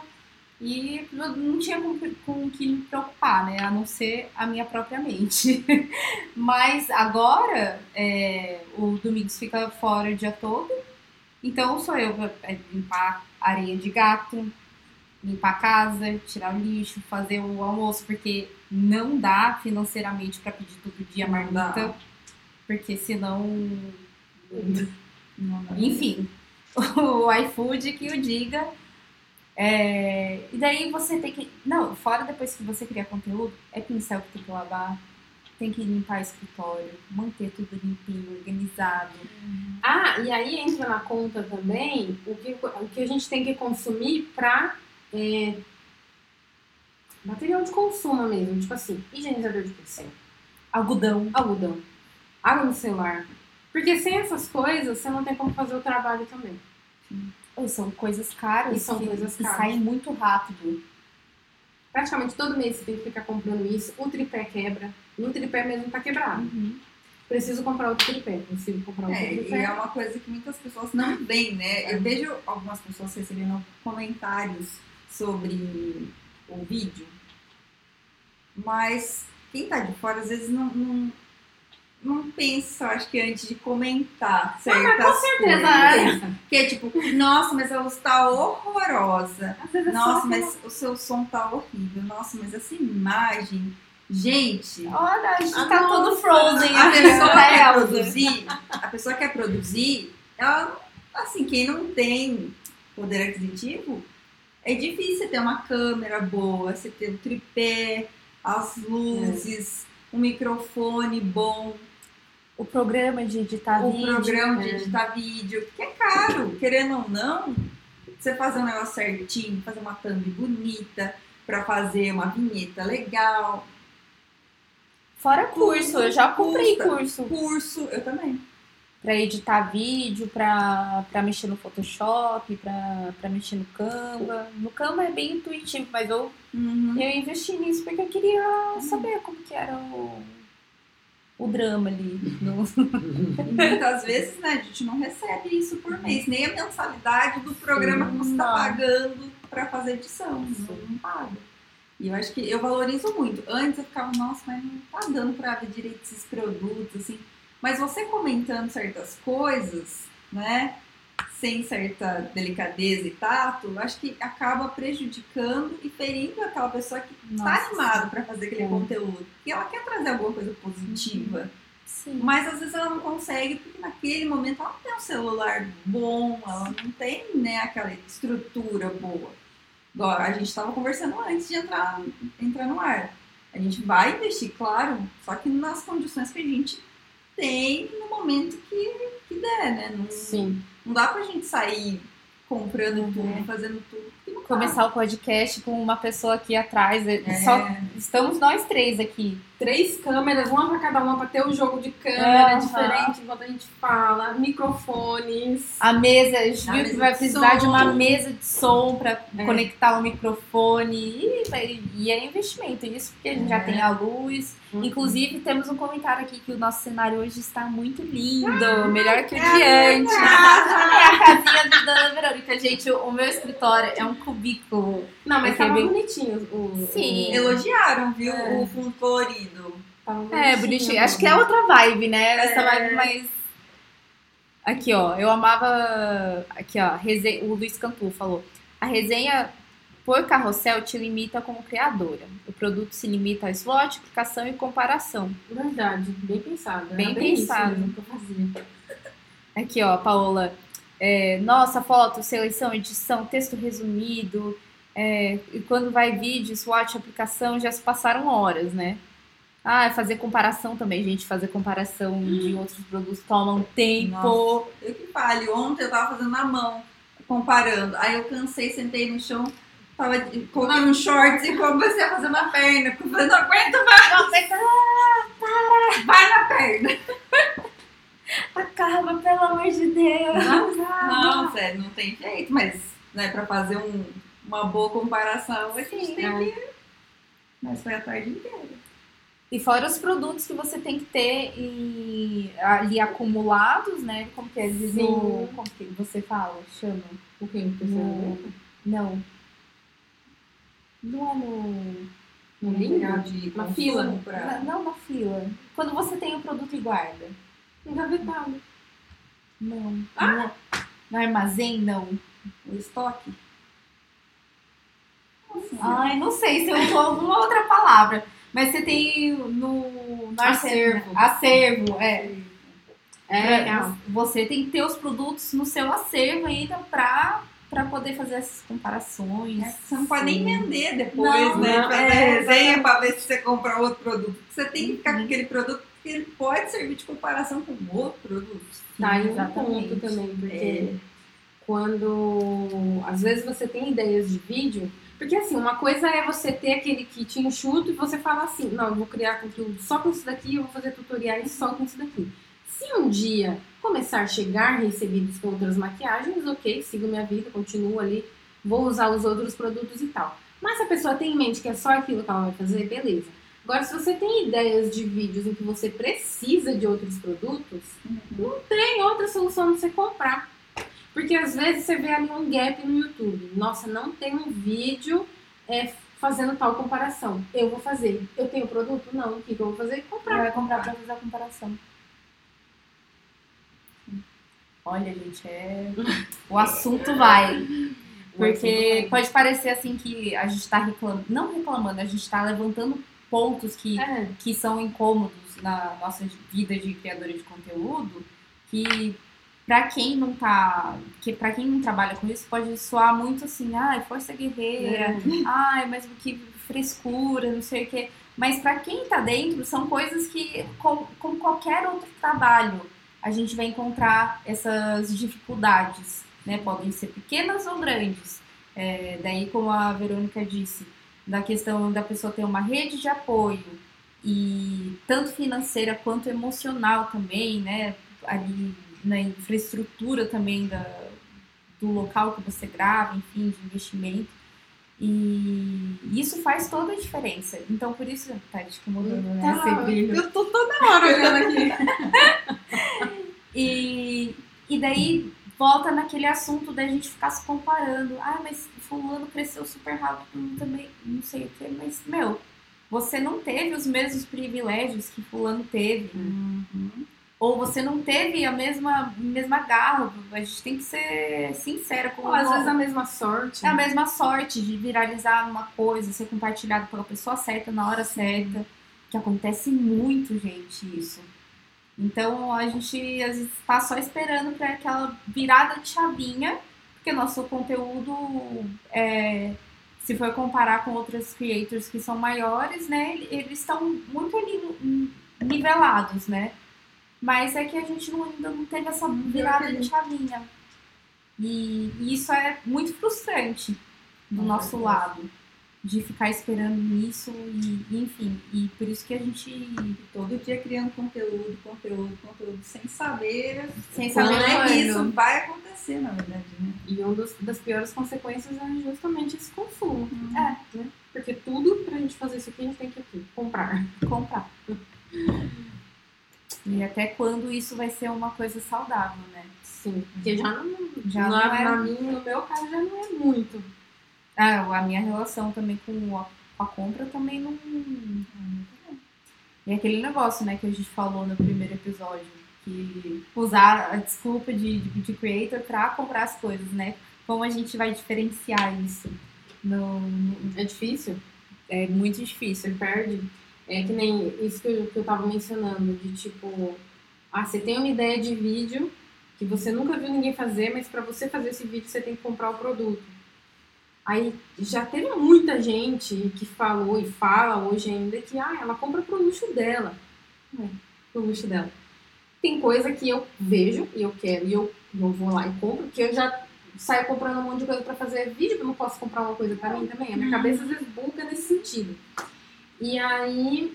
e não tinha com, com que me preocupar, né? A não ser a minha própria mente. Mas agora é, o Domingos fica fora o dia todo, então sou eu pra é, limpar areia de gato, limpar a casa, tirar o lixo, fazer o almoço, porque não dá financeiramente pra pedir todo dia Não marmita, porque senão não, não. enfim, o iFood que o diga. É, e daí você tem que. Não, fora depois que você cria conteúdo, é pincel que tem que lavar, tem que limpar escritório, manter tudo limpinho, organizado. Ah, e aí entra na conta também o que, o que a gente tem que consumir para material de consumo mesmo, tipo assim, higienizador de pincel, Algodão. algodão, água no celular. Porque sem essas coisas você não tem como fazer o trabalho também. Ou São coisas caras E são que, coisas que caras. saem muito rápido. Praticamente todo mês você tem que ficar comprando isso. O tripé quebra. No tripé mesmo tá quebrado. Preciso comprar outro tripé. Preciso comprar outro É, e tripé. é uma coisa que muitas pessoas não veem, né? Eu vejo algumas pessoas recebendo comentários sobre o vídeo, mas quem tá de fora às vezes não, não, não pensa, acho que antes de comentar certas Com certeza. coisas. é. Que é tipo, nossa, mas a luz tá horrorosa. É Nossa, mas o seu som tá horrível. Nossa, mas essa imagem Gente, Olha, a gente Ah, tá nossa. todo frozen a pessoa quer produzir, a pessoa quer produzir, ela, assim, quem não tem poder aquisitivo, é difícil ter uma câmera boa, você ter um tripé, as luzes, um microfone bom, O programa de editar o vídeo. programa de é. editar vídeo, que é caro, querendo ou não, você fazer um negócio certinho, fazer uma thumb bonita, pra fazer uma vinheta legal, Fora curso, eu já comprei Custa. curso curso, eu também. pra editar vídeo, pra, pra mexer no Photoshop, pra, pra mexer no Canva. No Canva é bem intuitivo, mas eu, Uhum. eu investi nisso porque eu queria saber como que era o, o drama ali. no- E muitas vezes, né, a gente não recebe isso por mês, nem a mensalidade do programa que você está pagando para fazer edição, não, não paga. E eu acho que eu valorizo muito. Antes eu ficava, nossa, mas não tá dando para ver direito esses produtos, assim. Mas você comentando certas coisas, né, sem certa delicadeza e tato, acho que acaba prejudicando e ferindo aquela pessoa que tá Nossa, animada para fazer aquele É. conteúdo. E ela quer trazer alguma coisa positiva. Sim. Mas às vezes ela não consegue, porque naquele momento ela não tem um celular bom, ela não tem né, aquela estrutura boa. Igual a gente estava conversando antes de entrar, entrar no ar. A gente vai investir, claro, só que nas condições que a gente tem no momento que, que der, né? Não, Sim. Não dá pra gente sair comprando Uhum. tudo, fazendo tudo. Começar o podcast com uma pessoa aqui atrás. É. Só estamos nós três aqui. Três câmeras, uma pra cada uma, pra ter um jogo de câmera diferente enquanto a gente fala, microfones. A mesa, a gente viu que vai precisar de uma mesa de som para É. conectar o microfone e, e é investimento. Isso porque a gente já É. tem a luz. Uhum. Inclusive, temos um comentário aqui que o nosso cenário hoje está muito lindo, melhor que o de é antes. É a casinha da Dona Verônica, gente. O, meu escritório é um cubículo. Não, mas é bem- bonitinho. O, Sim. o- Elogiaram, viu? É. O fundo colorido. É, bonitinho. Acho que é outra vibe, né? Essa É. vibe mais. Aqui, ó. Eu amava. Aqui, ó. O Luiz Cantu falou. A resenha por carrossel te limita como criadora. O produto se limita a slot, aplicação e comparação. Verdade, bem pensado. Bem bem pensado. Aqui, ó, Paola. É, nossa, foto, seleção, edição, texto resumido. é, e quando vai vídeo, swatch, aplicação, já se passaram horas, né? Ah, fazer comparação também, gente. Fazer comparação de outros produtos toma um tempo. Nossa. Eu que falho. Ontem eu tava fazendo na mão, comparando. Aí eu cansei, sentei no chão, tava, coloquei um shorts e comecei a fazer na perna. Porque eu falei, não aguento mais, Nossa, vai na perna. acaba, pelo amor de Deus. Não, sério, não tem jeito. Mas, né, pra fazer um- uma boa comparação, a gente Sim. tem É. que... Mas foi a tarde inteira. E fora os produtos que você tem que ter e, ali acumulados, né? Como que eles Sim. no. Como que você fala? Chama? O que? Terceiro No-? Não. Não é no. No lindo? de Na consumo fila? Na- não na fila. Quando você tem o produto e guarda. Engavetado. Não. No, no armazém, não. O estoque. Ai, não sei se eu usou alguma outra palavra. Mas você tem no, no Acervo. Acervo, é. É. Você tem que ter os produtos no seu acervo ainda pra, pra poder fazer essas comparações. É, Você não pode nem Sim. vender depois, Não, né? não, Fazer é, resenha pra ver se você compra outro produto. Você tem que ficar Uhum. com aquele produto que ele pode servir de comparação com outro produto. Tá um Exatamente. ponto também, porque É. quando às vezes você tem ideias de vídeo, porque assim, uma coisa é você ter aquele kit enxuto e você fala assim, não, eu vou criar conteúdo só com isso daqui, eu vou fazer tutoriais só com isso daqui. Se um dia começar a chegar recebidos com outras maquiagens, ok, sigo minha vida, continuo ali, vou usar os outros produtos e tal. Mas se a pessoa tem em mente que é só aquilo que ela vai fazer, beleza. Agora, se você tem ideias de vídeos em que você precisa de outros produtos, não tem outra solução não você comprar. Porque às vezes você vê ali um gap no YouTube. Nossa, não tem um vídeo é, fazendo tal comparação. Eu vou fazer. Eu tenho produto? Não. O que, eu vou fazer? Comprar. Vai comprar pra fazer a comparação. Olha, gente, é. O assunto vai. Porque pode parecer assim que a gente tá reclamando. Não reclamando, a gente tá levantando pontos que, É. que são incômodos na nossa vida de criadora de conteúdo, que pra quem não tá, que para quem não trabalha com isso pode soar muito assim, ai, força guerreira, ai, mas que frescura, não sei o quê. Mas pra quem tá dentro, são coisas que, com, como qualquer outro trabalho, a gente vai encontrar essas dificuldades, né? Podem ser pequenas ou grandes. É, daí, como a Verônica disse, da questão da pessoa ter uma rede de apoio e tanto financeira quanto emocional também, né? Ali na infraestrutura também da, do local que você grava, enfim, de investimento. E isso faz toda a diferença. Então, por isso, tá, que mudando, né? Tá, eu tô toda hora olhando aqui. E, e daí volta naquele assunto da gente ficar se comparando. Ah, mas fulano cresceu super rápido, também não sei o que, mas, meu, você não teve os mesmos privilégios que fulano teve. Ou você não teve a mesma, mesma garra. A gente tem que ser sincera com Ou às vezes a mesma sorte. é a mesma sorte de viralizar uma coisa, ser compartilhado pela pessoa certa na hora certa. Que acontece muito, gente, isso. Então a gente às vezes tá só esperando para aquela virada de chavinha, porque nosso conteúdo, é, se for comparar com outros creators que são maiores, né, eles estão muito ali nivelados, né? Mas é que a gente não, ainda não teve essa virada de chavinha. E, e isso é muito frustrante do nosso certeza. lado, de ficar esperando isso e, enfim. E por isso que a gente Todo dia criando conteúdo, conteúdo, conteúdo, sem saber Sem quando saber é que quando. isso vai acontecer, na verdade, né? E uma das piores consequências é justamente esse consumo. É. Né? Porque tudo pra gente fazer isso aqui, a gente tem que aqui, comprar. comprar. E até quando isso vai ser uma coisa saudável, né? Sim. Porque já não, Já na, não é- na minha, no meu caso, já não é muito. Ah, a minha relação também com a, com a compra também não. E aquele negócio, né, que a gente falou no primeiro episódio, que usar a desculpa de, de, de creator pra comprar as coisas, né? Como a gente vai diferenciar isso? No, no- É difícil. é muito difícil. Perde. É que nem isso que eu, que eu tava mencionando, de tipo, ah, você tem uma ideia de vídeo que você nunca viu ninguém fazer, mas pra você fazer esse vídeo você tem que comprar o produto. Aí já teve muita gente que falou e fala hoje ainda que ah, ela compra pro luxo dela. É, pro luxo dela. Tem coisa que eu vejo e eu quero e eu, eu vou lá e compro, que eu já saio comprando um monte de coisa pra fazer vídeo, que eu não posso comprar uma coisa pra mim também. A minha cabeça às vezes buga nesse sentido. E aí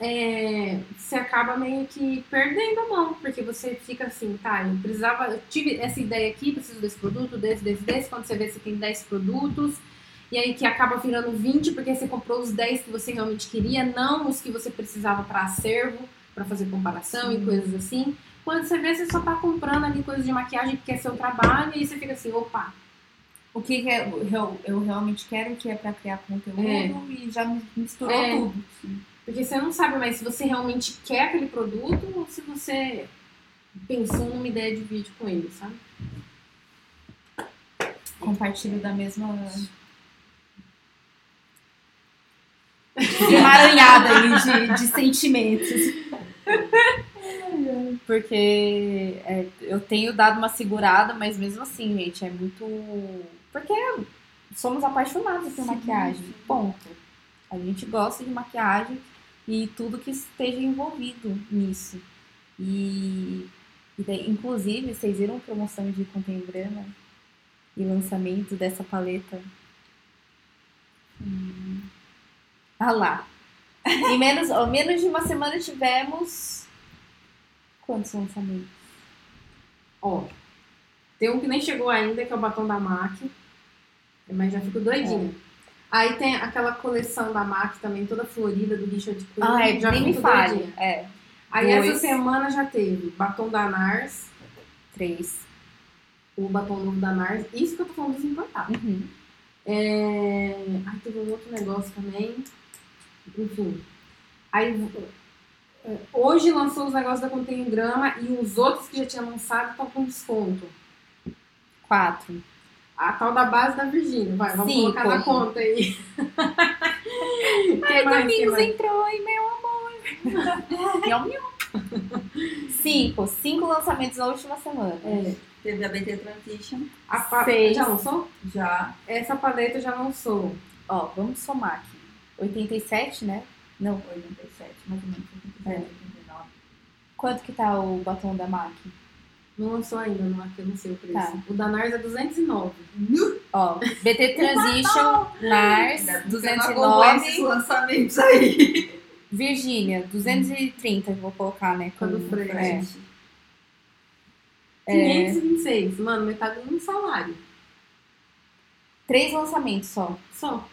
é, você acaba meio que perdendo a mão, porque você fica assim, tá, eu precisava, eu tive essa ideia aqui, preciso desse produto, desse, desse, desse, quando você vê você tem 10 produtos, e aí que acaba virando 20 porque você comprou os 10 que você realmente queria, não os que você precisava para acervo, para fazer comparação e coisas assim. Quando você vê, você só tá comprando ali coisas de maquiagem porque é seu trabalho, e aí você fica assim, opa, O que, que é- eu, eu realmente quero que é pra criar conteúdo É. e já misturou É. tudo. Porque você não sabe mais se você realmente quer aquele produto ou se você pensou numa ideia de vídeo com ele, sabe? compartilho da mesma emaranhada aí de, de sentimentos. Porque é, eu tenho dado uma segurada, mas mesmo assim, gente, é muito. Porque somos apaixonados por maquiagem. Ponto. A gente gosta de maquiagem e tudo que esteja envolvido nisso. E, e daí, inclusive, vocês viram promoção de Contemporânea? e lançamento dessa paleta. Hum. Ah lá. Em menos, ó, menos de uma semana tivemos. Quantos lançamentos? Ó, tem um que nem chegou ainda, que é o batom da MAC. Mas já fico doidinha. Aí tem aquela coleção da MAC também, toda florida, do Richard Quinn. Ah, é, já nem me fale. doidinha. É, Aí Dois. essa semana já teve batom da NARS, três. o batom novo da NARS. Isso que eu tô falando dos importados. Uhum. É... Ai, teve um outro negócio também. Enfim. Aí, é, hoje lançou os negócios da Contém Grama e os outros que já tinha lançado estão com desconto. Quatro. A tal da base da Virgínia. Vai, vamos Cinco. colocar na conta aí. Quem mais? Domingos entrou e meu amor. miau, miau. Cinco. Cinco lançamentos na última semana. É, Teve a BT Transition. a pa... Seis. Já lançou? Já. Essa paleta já lançou. Ó, vamos somar aqui. 87, né? Não. 87, mais ou menos. 87, É. 89. Quanto que tá o batom da MAC? Não lançou ainda, não, aqui eu não sei o preço. Tá. O da Nars é 209. Ó, BT Transition, Nars, Ainda bem que eu não acompanho esses 209. lançamentos aí. Virgínia, 230, eu vou colocar, né? Quando com- frete. é. 526. Mano, metade do meu salário. Três lançamentos só. Só.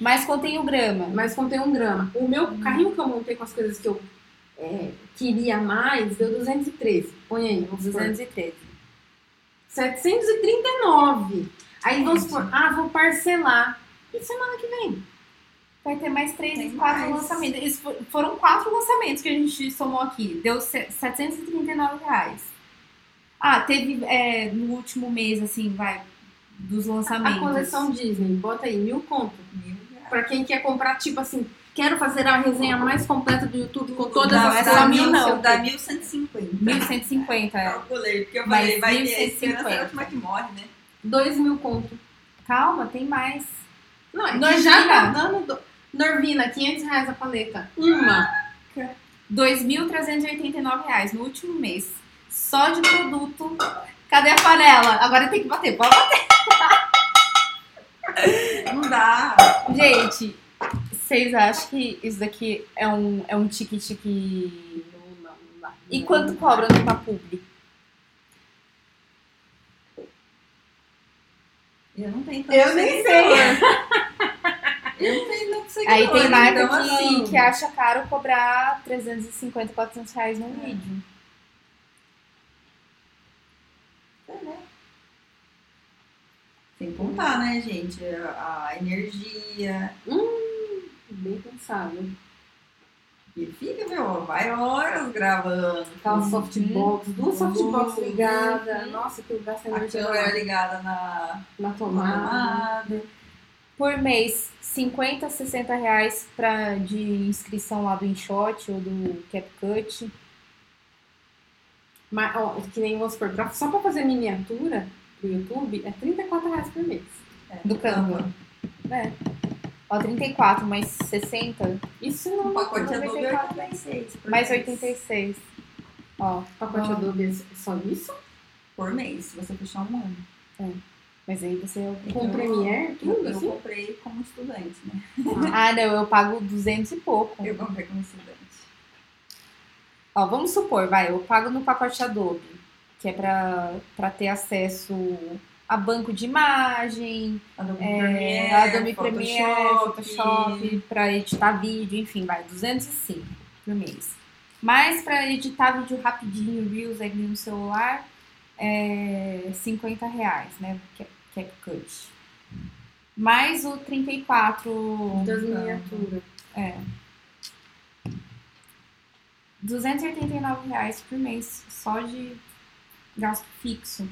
Mas contém o grama. Mas contém um grama. O meu carrinho que eu montei com as coisas que eu é, queria mais deu 213. Põe aí, vamos supor. 213. 739. Aí vamos supor, ah, vou parcelar. E semana que vem? Vai ter mais três Tem e quatro mais. lançamentos. Foram quatro lançamentos que a gente somou aqui. Deu se- 739 reais. Ah, teve é, no último mês, assim, vai, dos lançamentos. A coleção Disney, bota aí, mil conto. Mil. Pra quem quer comprar, tipo assim, quero fazer a resenha mais completa do YouTube com todas Dá- as essa mil- não. Dá 1150. 1150. é. Calculei, porque eu falei, vai ter 1150. esperança é a última que morre, né? Dois mil conto. Calma, tem mais. Não, é Norvina. já tá dando... Do... Norvina, 500 reais a paleta. Uma. 2.389 reais no último mês. Só de produto. Cadê a panela? Agora tem que bater. Pode bater. Não dá. Gente, vocês acham que isso daqui é um, é um tique-tique... Não, não, não. E quanto cobra no Publi? Eu não tenho Eu nem sei. Eu não tenho tanto seguidor. Aí tem marca então, que, assim, que acha caro cobrar 350, 400 reais num vídeo. Sem contar, né, gente? A, a energia. Bem pensado. E fica, meu, vai horas gravando. Aquela softbox, duas softbox Uhum. ligadas. Nossa, que eu gasto A câmera ligada na na tomada. tomada. Por mês, 50, 60 reais pra, de inscrição lá do InShot ou do CapCut. Mas, ó, que nem vamos supor, só pra fazer miniatura pro YouTube é 34 reais por mês. É, Do Canva. É. Ó, 34 mais 60, Isso não Um pacote Adobe 94. 86. por mais mês. 86. Ó, pacote Ó. Adobe é só isso? Por mês, se você fechar um ano. mas aí você... Com Então, Premiere, Eu, tudo eu assim? comprei como estudante, né? Ah, não, eu pago 200 e pouco. Eu comprei como estudante. Ó, vamos supor, vai, eu pago no pacote Adobe, que é pra, pra ter acesso a banco de imagem, Adobe é, Premiere, Adobe Premiere, Photoshop. Pra editar vídeo, enfim, vai, 205 por mês. Mas pra editar vídeo rapidinho, Reels ali no celular, é 50 reais, né? Cap- CapCut. Mais o 34 Das miniaturas. é. 289 reais por mês só de gasto fixo.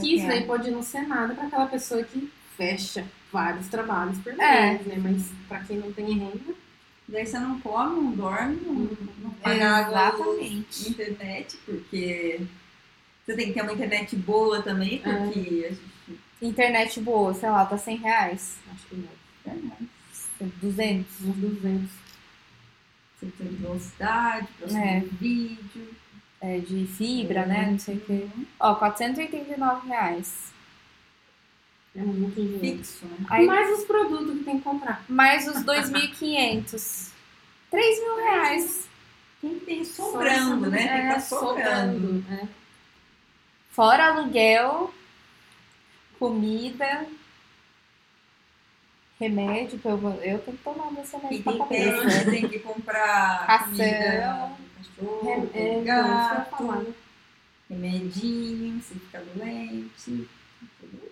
Que isso É. aí pode não ser nada pra aquela pessoa que fecha vários trabalhos por mês, É. né? Mas pra quem não tem renda, Daí você não come, não dorme, não, não paga luz, Exatamente. internet, porque você tem que ter uma internet boa também, É. porque a gente Internet boa, sei lá, tá 100 reais. acho que não. é mais. 200. Uns 200. Você de velocidade subir É. vídeo. É, de fibra, né? Não sei o quê. Ó, 489 reais. É muito dinheiro. Fixo, né? Aí, Mais os produtos que tem que comprar. mais os 2.500. 3 mil reais. Tem que ter sobrando, né? Tem que É, estar sobrando. sobrando. É. Fora aluguel, comida, remédio. que Eu, vou- eu tenho que tomar meu E remédio pra tem, que- tem que comprar Ração. comida cachorro, É, é, gato, falar. remedinho, se ficar doente. tudo isso.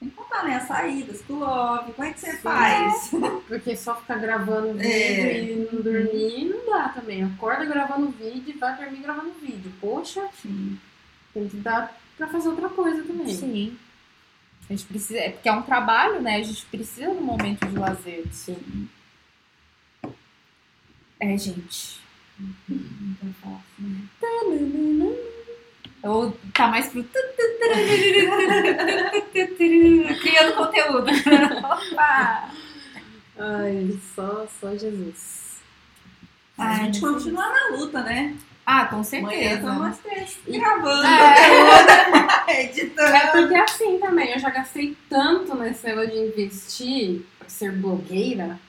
Tem que contar, né? As saídas com o love. Como é que você Sim. faz? Porque só ficar gravando vídeo É. e não dormir não dá também. Acorda gravando vídeo e vai dormir gravando vídeo. Poxa, Sim. tem que dar pra fazer outra coisa também. Sim. A gente precisa, é porque é um trabalho, né? A gente precisa um momento de lazer. Sim. É, gente. Tá fácil, né? Ou tá mais pro. Criando conteúdo. Opa! Ai, só, só Jesus. A Ai, gente mas- continua na luta, né? Ah, com Amanhã certeza. estamos gravando, É. editando. É porque assim também, eu já gastei tanto nesse negócio de investir pra ser blogueira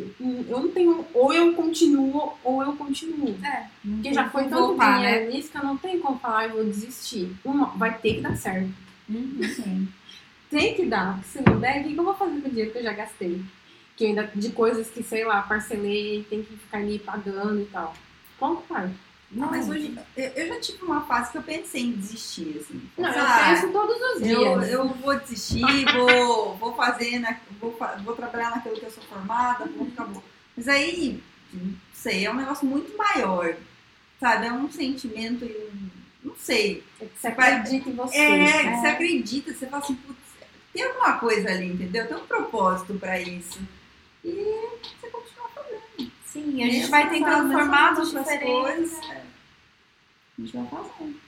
que hum, eu não tenho. Ou eu continuo, ou eu continuo. É, Porque já foi tanto voltar, dinheiro nisso que eu não tenho como falar, eu vou desistir. Uma, vai ter que dar certo. Uhum. Sim. Tem que dar. porque Se não der, o que eu vou fazer com o dinheiro que eu já gastei? Que ainda, de coisas que, sei lá, parcelei, tem que ficar ali pagando e tal. Como que vai? Não, mas hoje eu, já tive uma fase que eu pensei em desistir, assim. Não, eu penso todos os dias. eu, eu vou desistir, vou, vou fazer, na, vou, vou trabalhar naquilo que eu sou formada, pronto, acabou. Mas aí, não sei, é um negócio muito maior, sabe? É um sentimento, e um- não sei. É que Você acredita em você. É, que você acredita, você fala assim, putz, tem alguma coisa ali, entendeu? Tem um propósito pra isso. E você continua. Sim, a gente Mesmo vai tentando outras diferentes. coisas, é. A gente vai fazendo.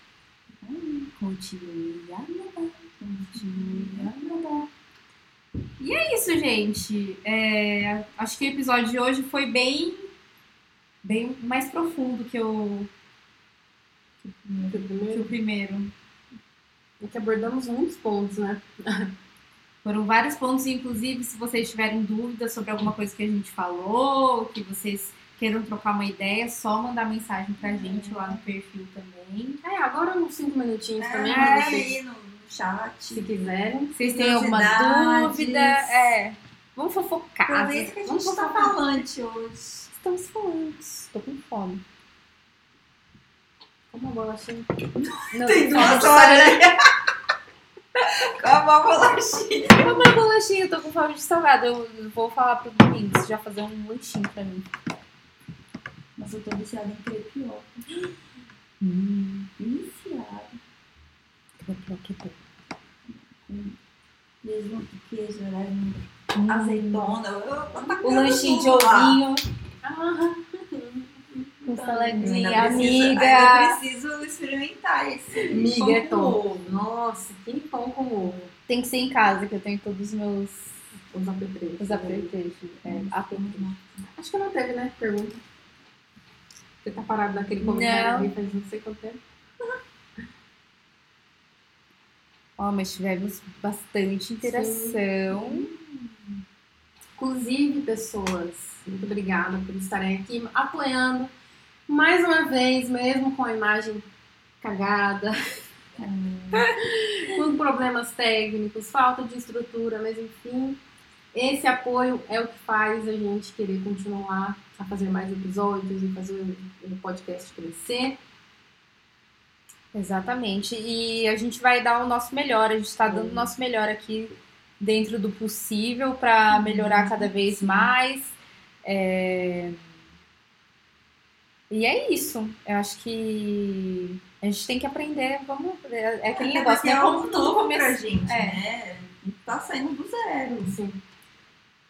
Continue a nadar, continue a nadar. E é isso, gente. É, acho que o episódio de hoje foi bem, bem mais profundo que o, que primeiro o primeiro. é que abordamos muitos pontos, né? Foram vários pontos, inclusive, se vocês tiverem dúvidas sobre alguma coisa que a gente falou, que vocês queiram trocar uma ideia, é só mandar mensagem pra gente lá no perfil também. É, agora uns cinco minutinhos também, É, vocês, aí no, chat. se quiserem. Vocês têm alguma dúvida? É. Vamos fofocar. Aproveita que a Vamos gente tá fofocar. falante hoje. Estamos falantes. Tô com fome. Como a bolachinha. Não, Tem duas com histórias. Com a mó bolachinha. fome. Uma bolachinha, eu tô com fome de salgado. Eu vou falar pro Domingos já fazer um lanchinho pra mim. Mas eu tô viciada em crepioca. Hum, Viciada. que bom. Mesmo que queijo, né? azeitona. Eu, eu, tá O lanchinho de ovinho Ah, com saladinha, preciso- amiga. Ainda preciso experimentar esse. Miga pão é ovo. Nossa, que pão com ovo. Tem que ser em casa, que eu tenho todos os meus Os apetrechos. os apetrechos. É, apetrechos. Acho que não teve, né? Pergunta. Você tá parado naquele comentário Não. ali faz não sei quanto tempo. Ó, mas tivemos bastante interação. Inclusive, pessoas, muito obrigada por estarem aqui apoiando mais uma vez, mesmo com a imagem cagada, com problemas técnicos, falta de estrutura, mas enfim, esse apoio é o que faz a gente querer continuar a fazer mais episódios e fazer o podcast crescer. Exatamente. E a gente vai dar o nosso melhor. A gente está dando o nosso melhor aqui dentro do possível para melhorar cada vez mais. É, E é isso. Eu acho que a gente tem que aprender. Vamos. É aquele É, negócio, porque é né? algo Como tudo novo pra começa. gente, É. né? Tá saindo do zero. Assim,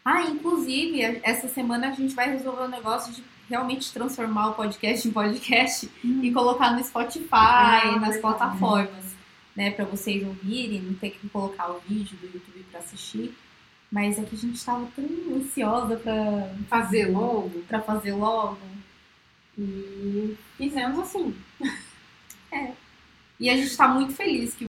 Ah, inclusive, essa semana a gente vai resolver o negócio de realmente transformar o podcast em podcast e colocar no Spotify, Ah, nas verdade. plataformas, né, para vocês ouvirem, não ter que colocar o vídeo do YouTube para assistir. Mas é que a gente estava tão ansiosa para fazer logo para fazer logo. E fizemos assim. E a gente está muito feliz que